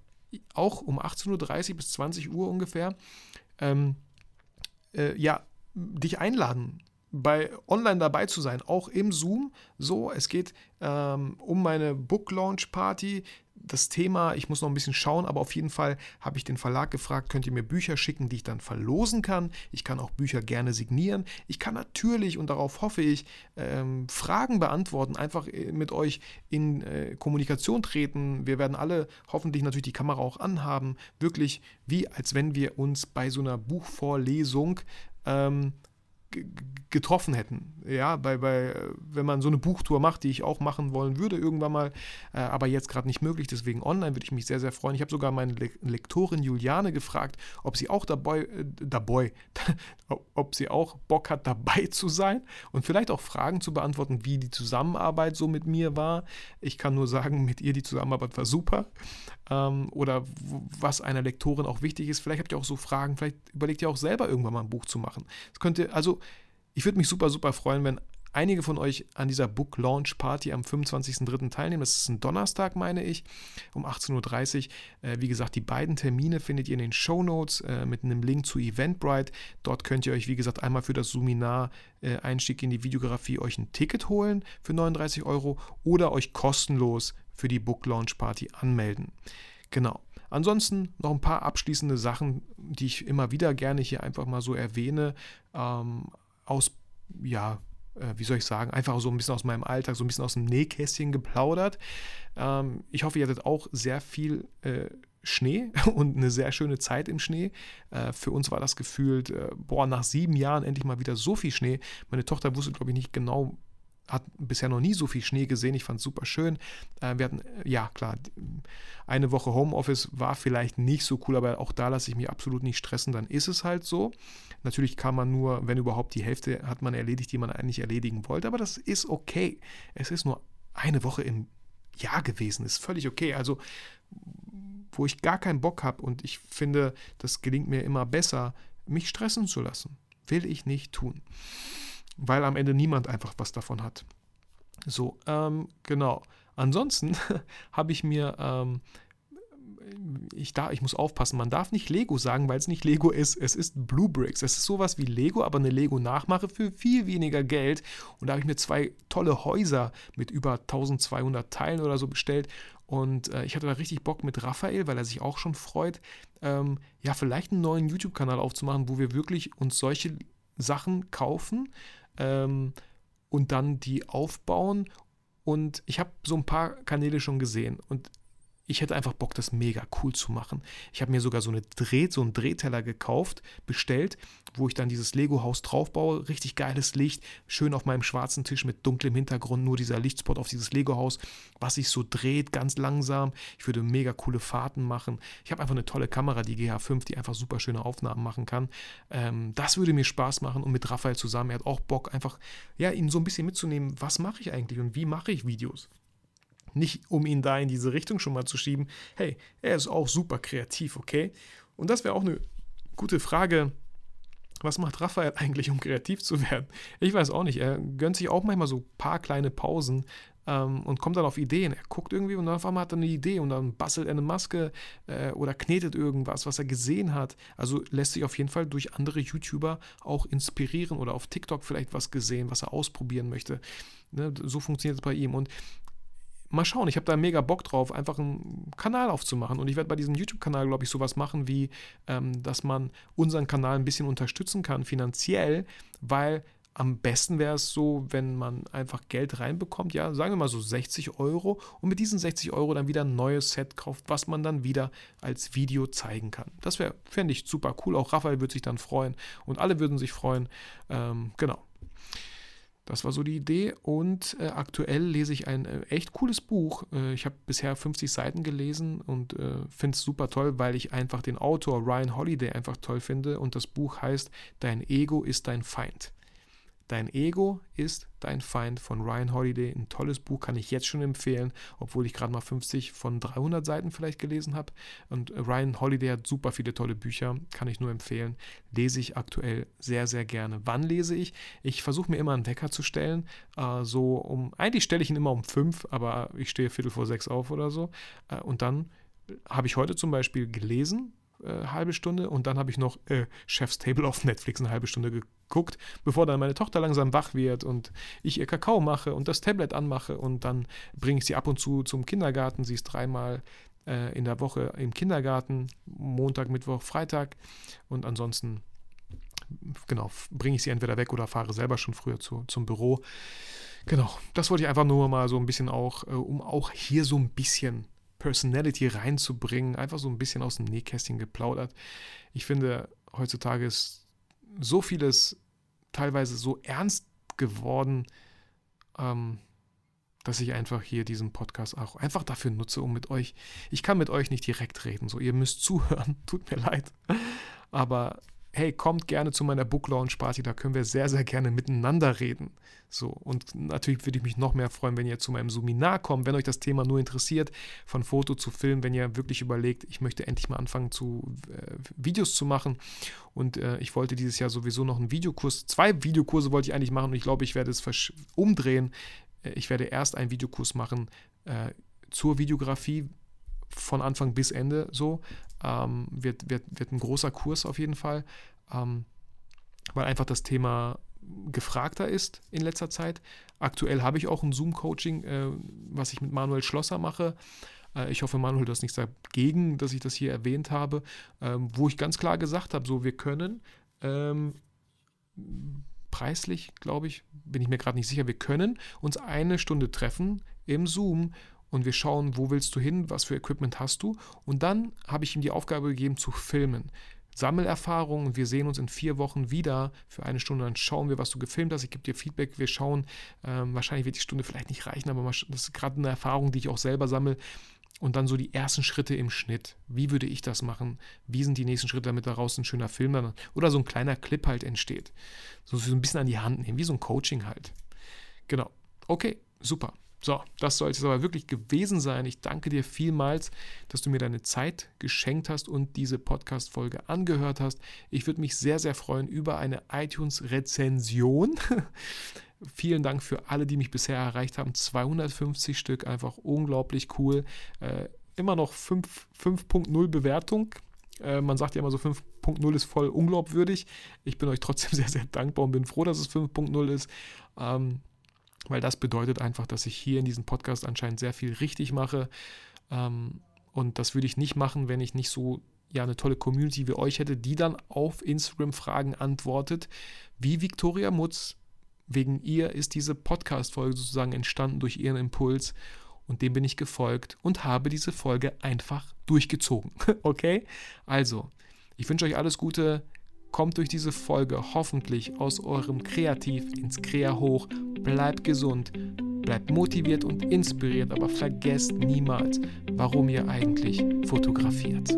auch um 18.30 Uhr bis 20 Uhr ungefähr ähm, äh, ja, dich einladen, bei online dabei zu sein, auch im Zoom. So, es geht ähm, um meine Book Launch Party. Das Thema, ich muss noch ein bisschen schauen, aber auf jeden Fall habe ich den Verlag gefragt, könnt ihr mir Bücher schicken, die ich dann verlosen kann. Ich kann auch Bücher gerne signieren. Ich kann natürlich, und darauf hoffe ich, ähm, Fragen beantworten, einfach äh, mit euch in äh, Kommunikation treten. Wir werden alle hoffentlich natürlich die Kamera auch anhaben. Wirklich wie als wenn wir uns bei so einer Buchvorlesung ähm, getroffen hätten. Ja, bei, bei, wenn man so eine Buchtour macht, die ich auch machen wollen würde irgendwann mal, äh, aber jetzt gerade nicht möglich, deswegen online würde ich mich sehr, sehr freuen. Ich habe sogar meine Le Lektorin Juliane gefragt, ob sie auch dabei, äh, dabei <laughs> ob sie auch Bock hat, dabei zu sein und vielleicht auch Fragen zu beantworten, wie die Zusammenarbeit so mit mir war. Ich kann nur sagen, <laughs> mit ihr die Zusammenarbeit war super. Ähm, oder was einer Lektorin auch wichtig ist. Vielleicht habt ihr auch so Fragen, vielleicht überlegt ihr auch selber irgendwann mal ein Buch zu machen. Das könnte, also ich würde mich super, super freuen, wenn einige von euch an dieser Book Launch Party am 25.03. teilnehmen. Das ist ein Donnerstag, meine ich, um 18.30 Uhr. Äh, wie gesagt, die beiden Termine findet ihr in den Show Notes äh, mit einem Link zu Eventbrite. Dort könnt ihr euch, wie gesagt, einmal für das Suminar äh, Einstieg in die Videografie euch ein Ticket holen für 39 Euro oder euch kostenlos für die Book Launch Party anmelden. Genau. Ansonsten noch ein paar abschließende Sachen, die ich immer wieder gerne hier einfach mal so erwähne. Ähm, aus, ja, äh, wie soll ich sagen, einfach so ein bisschen aus meinem Alltag, so ein bisschen aus dem Nähkästchen geplaudert. Ähm, ich hoffe, ihr hattet auch sehr viel äh, Schnee <laughs> und eine sehr schöne Zeit im Schnee. Äh, für uns war das gefühlt, äh, boah, nach sieben Jahren endlich mal wieder so viel Schnee. Meine Tochter wusste, glaube ich, nicht genau, hat bisher noch nie so viel Schnee gesehen. Ich fand es super schön. Äh, wir hatten, ja klar, eine Woche Homeoffice war vielleicht nicht so cool, aber auch da lasse ich mich absolut nicht stressen. Dann ist es halt so. Natürlich kann man nur, wenn überhaupt die Hälfte hat man erledigt, die man eigentlich erledigen wollte, aber das ist okay. Es ist nur eine Woche im Jahr gewesen, ist völlig okay. Also, wo ich gar keinen Bock habe und ich finde, das gelingt mir immer besser, mich stressen zu lassen, will ich nicht tun weil am Ende niemand einfach was davon hat. So, ähm, genau. Ansonsten <laughs> habe ich mir, ähm, ich, da, ich muss aufpassen, man darf nicht Lego sagen, weil es nicht Lego ist. Es ist Blue Bricks. Es ist sowas wie Lego, aber eine Lego-Nachmache für viel weniger Geld. Und da habe ich mir zwei tolle Häuser mit über 1200 Teilen oder so bestellt. Und äh, ich hatte da richtig Bock mit Raphael, weil er sich auch schon freut, ähm, ja, vielleicht einen neuen YouTube-Kanal aufzumachen, wo wir wirklich uns solche Sachen kaufen ähm, und dann die aufbauen. Und ich habe so ein paar Kanäle schon gesehen und ich hätte einfach Bock, das mega cool zu machen. Ich habe mir sogar so, eine Dreh, so einen Drehteller gekauft, bestellt, wo ich dann dieses Lego-Haus draufbaue. Richtig geiles Licht, schön auf meinem schwarzen Tisch mit dunklem Hintergrund, nur dieser Lichtspot auf dieses Lego-Haus, was sich so dreht, ganz langsam. Ich würde mega coole Fahrten machen. Ich habe einfach eine tolle Kamera, die GH5, die einfach super schöne Aufnahmen machen kann. Ähm, das würde mir Spaß machen und mit Raphael zusammen, er hat auch Bock, einfach ja, ihn so ein bisschen mitzunehmen, was mache ich eigentlich und wie mache ich Videos. Nicht, um ihn da in diese Richtung schon mal zu schieben. Hey, er ist auch super kreativ, okay? Und das wäre auch eine gute Frage was macht Raphael <laughs> eigentlich, um kreativ zu werden? Ich weiß auch nicht. Er gönnt sich auch manchmal so ein paar kleine Pausen ähm, und kommt dann auf Ideen. Er guckt irgendwie und dann auf einmal hat er eine Idee und dann bastelt er eine Maske äh, oder knetet irgendwas, was er gesehen hat. Also lässt sich auf jeden Fall durch andere YouTuber auch inspirieren oder auf TikTok vielleicht was gesehen, was er ausprobieren möchte. Ne, so funktioniert es bei ihm. Und mal schauen, ich habe da mega Bock drauf, einfach einen Kanal aufzumachen. Und ich werde bei diesem YouTube-Kanal, glaube ich, sowas machen wie, ähm, dass man unseren Kanal ein bisschen unterstützen kann finanziell, weil am besten wäre es so, wenn man einfach Geld reinbekommt, ja, sagen wir mal so 60 Euro und mit diesen 60 Euro dann wieder ein neues Set kauft, was man dann wieder als Video zeigen kann. Das wäre, fände ich super cool. Auch Raphael würde sich dann freuen und alle würden sich freuen. Ähm, genau. Das war so die Idee und äh, aktuell lese ich ein äh, echt cooles Buch. Äh, ich habe bisher 50 Seiten gelesen und äh, finde es super toll, weil ich einfach den Autor Ryan Holiday einfach toll finde und das Buch heißt Dein Ego ist dein Feind. Dein Ego ist dein Feind von Ryan Holiday. Ein tolles Buch kann ich jetzt schon empfehlen, obwohl ich gerade mal 50 von 300 Seiten vielleicht gelesen habe. Und Ryan Holiday hat super viele tolle Bücher, kann ich nur empfehlen. Lese ich aktuell sehr, sehr gerne. Wann lese ich? Ich versuche mir immer einen Wecker zu stellen. Äh, so um, eigentlich stelle ich ihn immer um fünf, aber ich stehe viertel vor sechs auf oder so. Äh, und dann habe ich heute zum Beispiel gelesen, äh, halbe Stunde und dann habe ich noch äh, Chef's Table auf Netflix eine halbe Stunde geguckt, bevor dann meine Tochter langsam wach wird und ich ihr Kakao mache und das Tablet anmache und dann bringe ich sie ab und zu zum Kindergarten. Sie ist dreimal äh, in der Woche im Kindergarten, Montag, Mittwoch, Freitag und ansonsten genau, bringe ich sie entweder weg oder fahre selber schon früher zu, zum Büro. Genau, das wollte ich einfach nur mal so ein bisschen auch, äh, um auch hier so ein bisschen Personality reinzubringen, einfach so ein bisschen aus dem Nähkästchen geplaudert. Ich finde, heutzutage ist so vieles teilweise so ernst geworden, ähm, dass ich einfach hier diesen Podcast auch einfach dafür nutze, um mit euch, ich kann mit euch nicht direkt reden, so ihr müsst zuhören, <laughs> tut mir leid, aber hey, kommt gerne zu meiner Book Launch Party, da können wir sehr, sehr gerne miteinander reden. So, und natürlich würde ich mich noch mehr freuen, wenn ihr zu meinem Seminar kommt, wenn euch das Thema nur interessiert, von Foto zu Film, wenn ihr wirklich überlegt, ich möchte endlich mal anfangen zu äh, Videos zu machen. Und äh, ich wollte dieses Jahr sowieso noch einen Videokurs, zwei Videokurse wollte ich eigentlich machen und ich glaube, ich werde es umdrehen. Äh, ich werde erst einen Videokurs machen äh, zur Videografie, von Anfang bis Ende so. Ähm, wird, wird, wird ein großer Kurs auf jeden Fall, ähm, weil einfach das Thema gefragter ist in letzter Zeit. Aktuell habe ich auch ein Zoom-Coaching, äh, was ich mit Manuel Schlosser mache. Äh, ich hoffe, Manuel, du hast nichts dagegen, dass ich das hier erwähnt habe, ähm, wo ich ganz klar gesagt habe, so wir können ähm, preislich, glaube ich, bin ich mir gerade nicht sicher, wir können uns eine Stunde treffen im Zoom und wir schauen, wo willst du hin, was für Equipment hast du. Und dann habe ich ihm die Aufgabe gegeben zu filmen. Sammelerfahrung und wir sehen uns in vier Wochen wieder für eine Stunde. Dann schauen wir, was du gefilmt hast. Ich gebe dir Feedback. Wir schauen, ähm, wahrscheinlich wird die Stunde vielleicht nicht reichen, aber das ist gerade eine Erfahrung, die ich auch selber sammle. Und dann so die ersten Schritte im Schnitt. Wie würde ich das machen? Wie sind die nächsten Schritte, damit daraus ein schöner Film dann oder so ein kleiner Clip halt entsteht? So, so ein bisschen an die Hand nehmen, wie so ein Coaching halt. Genau. Okay, super. So, das soll es aber wirklich gewesen sein. Ich danke dir vielmals, dass du mir deine Zeit geschenkt hast und diese Podcast-Folge angehört hast. Ich würde mich sehr, sehr freuen über eine iTunes-Rezension. <laughs> Vielen Dank für alle, die mich bisher erreicht haben. 250 Stück, einfach unglaublich cool. Äh, immer noch 5.0 Bewertung. Äh, man sagt ja immer so, 5.0 ist voll unglaubwürdig. Ich bin euch trotzdem <laughs> sehr, sehr dankbar und bin froh, dass es 5.0 ist. Ähm, weil das bedeutet einfach, dass ich hier in diesem Podcast anscheinend sehr viel richtig mache. Ähm, und das würde ich nicht machen, wenn ich nicht so ja eine tolle Community wie euch hätte, die dann auf Instagram Fragen antwortet, wie Victoria Mutz. Wegen ihr ist diese Podcast-Folge sozusagen entstanden durch ihren Impuls und dem bin ich gefolgt und habe diese Folge einfach durchgezogen. <laughs> okay? Also, ich wünsche euch alles Gute kommt durch diese Folge hoffentlich aus eurem Kreativ ins Krea hoch. Bleibt gesund, bleibt motiviert und inspiriert, aber vergesst niemals, warum ihr eigentlich fotografiert.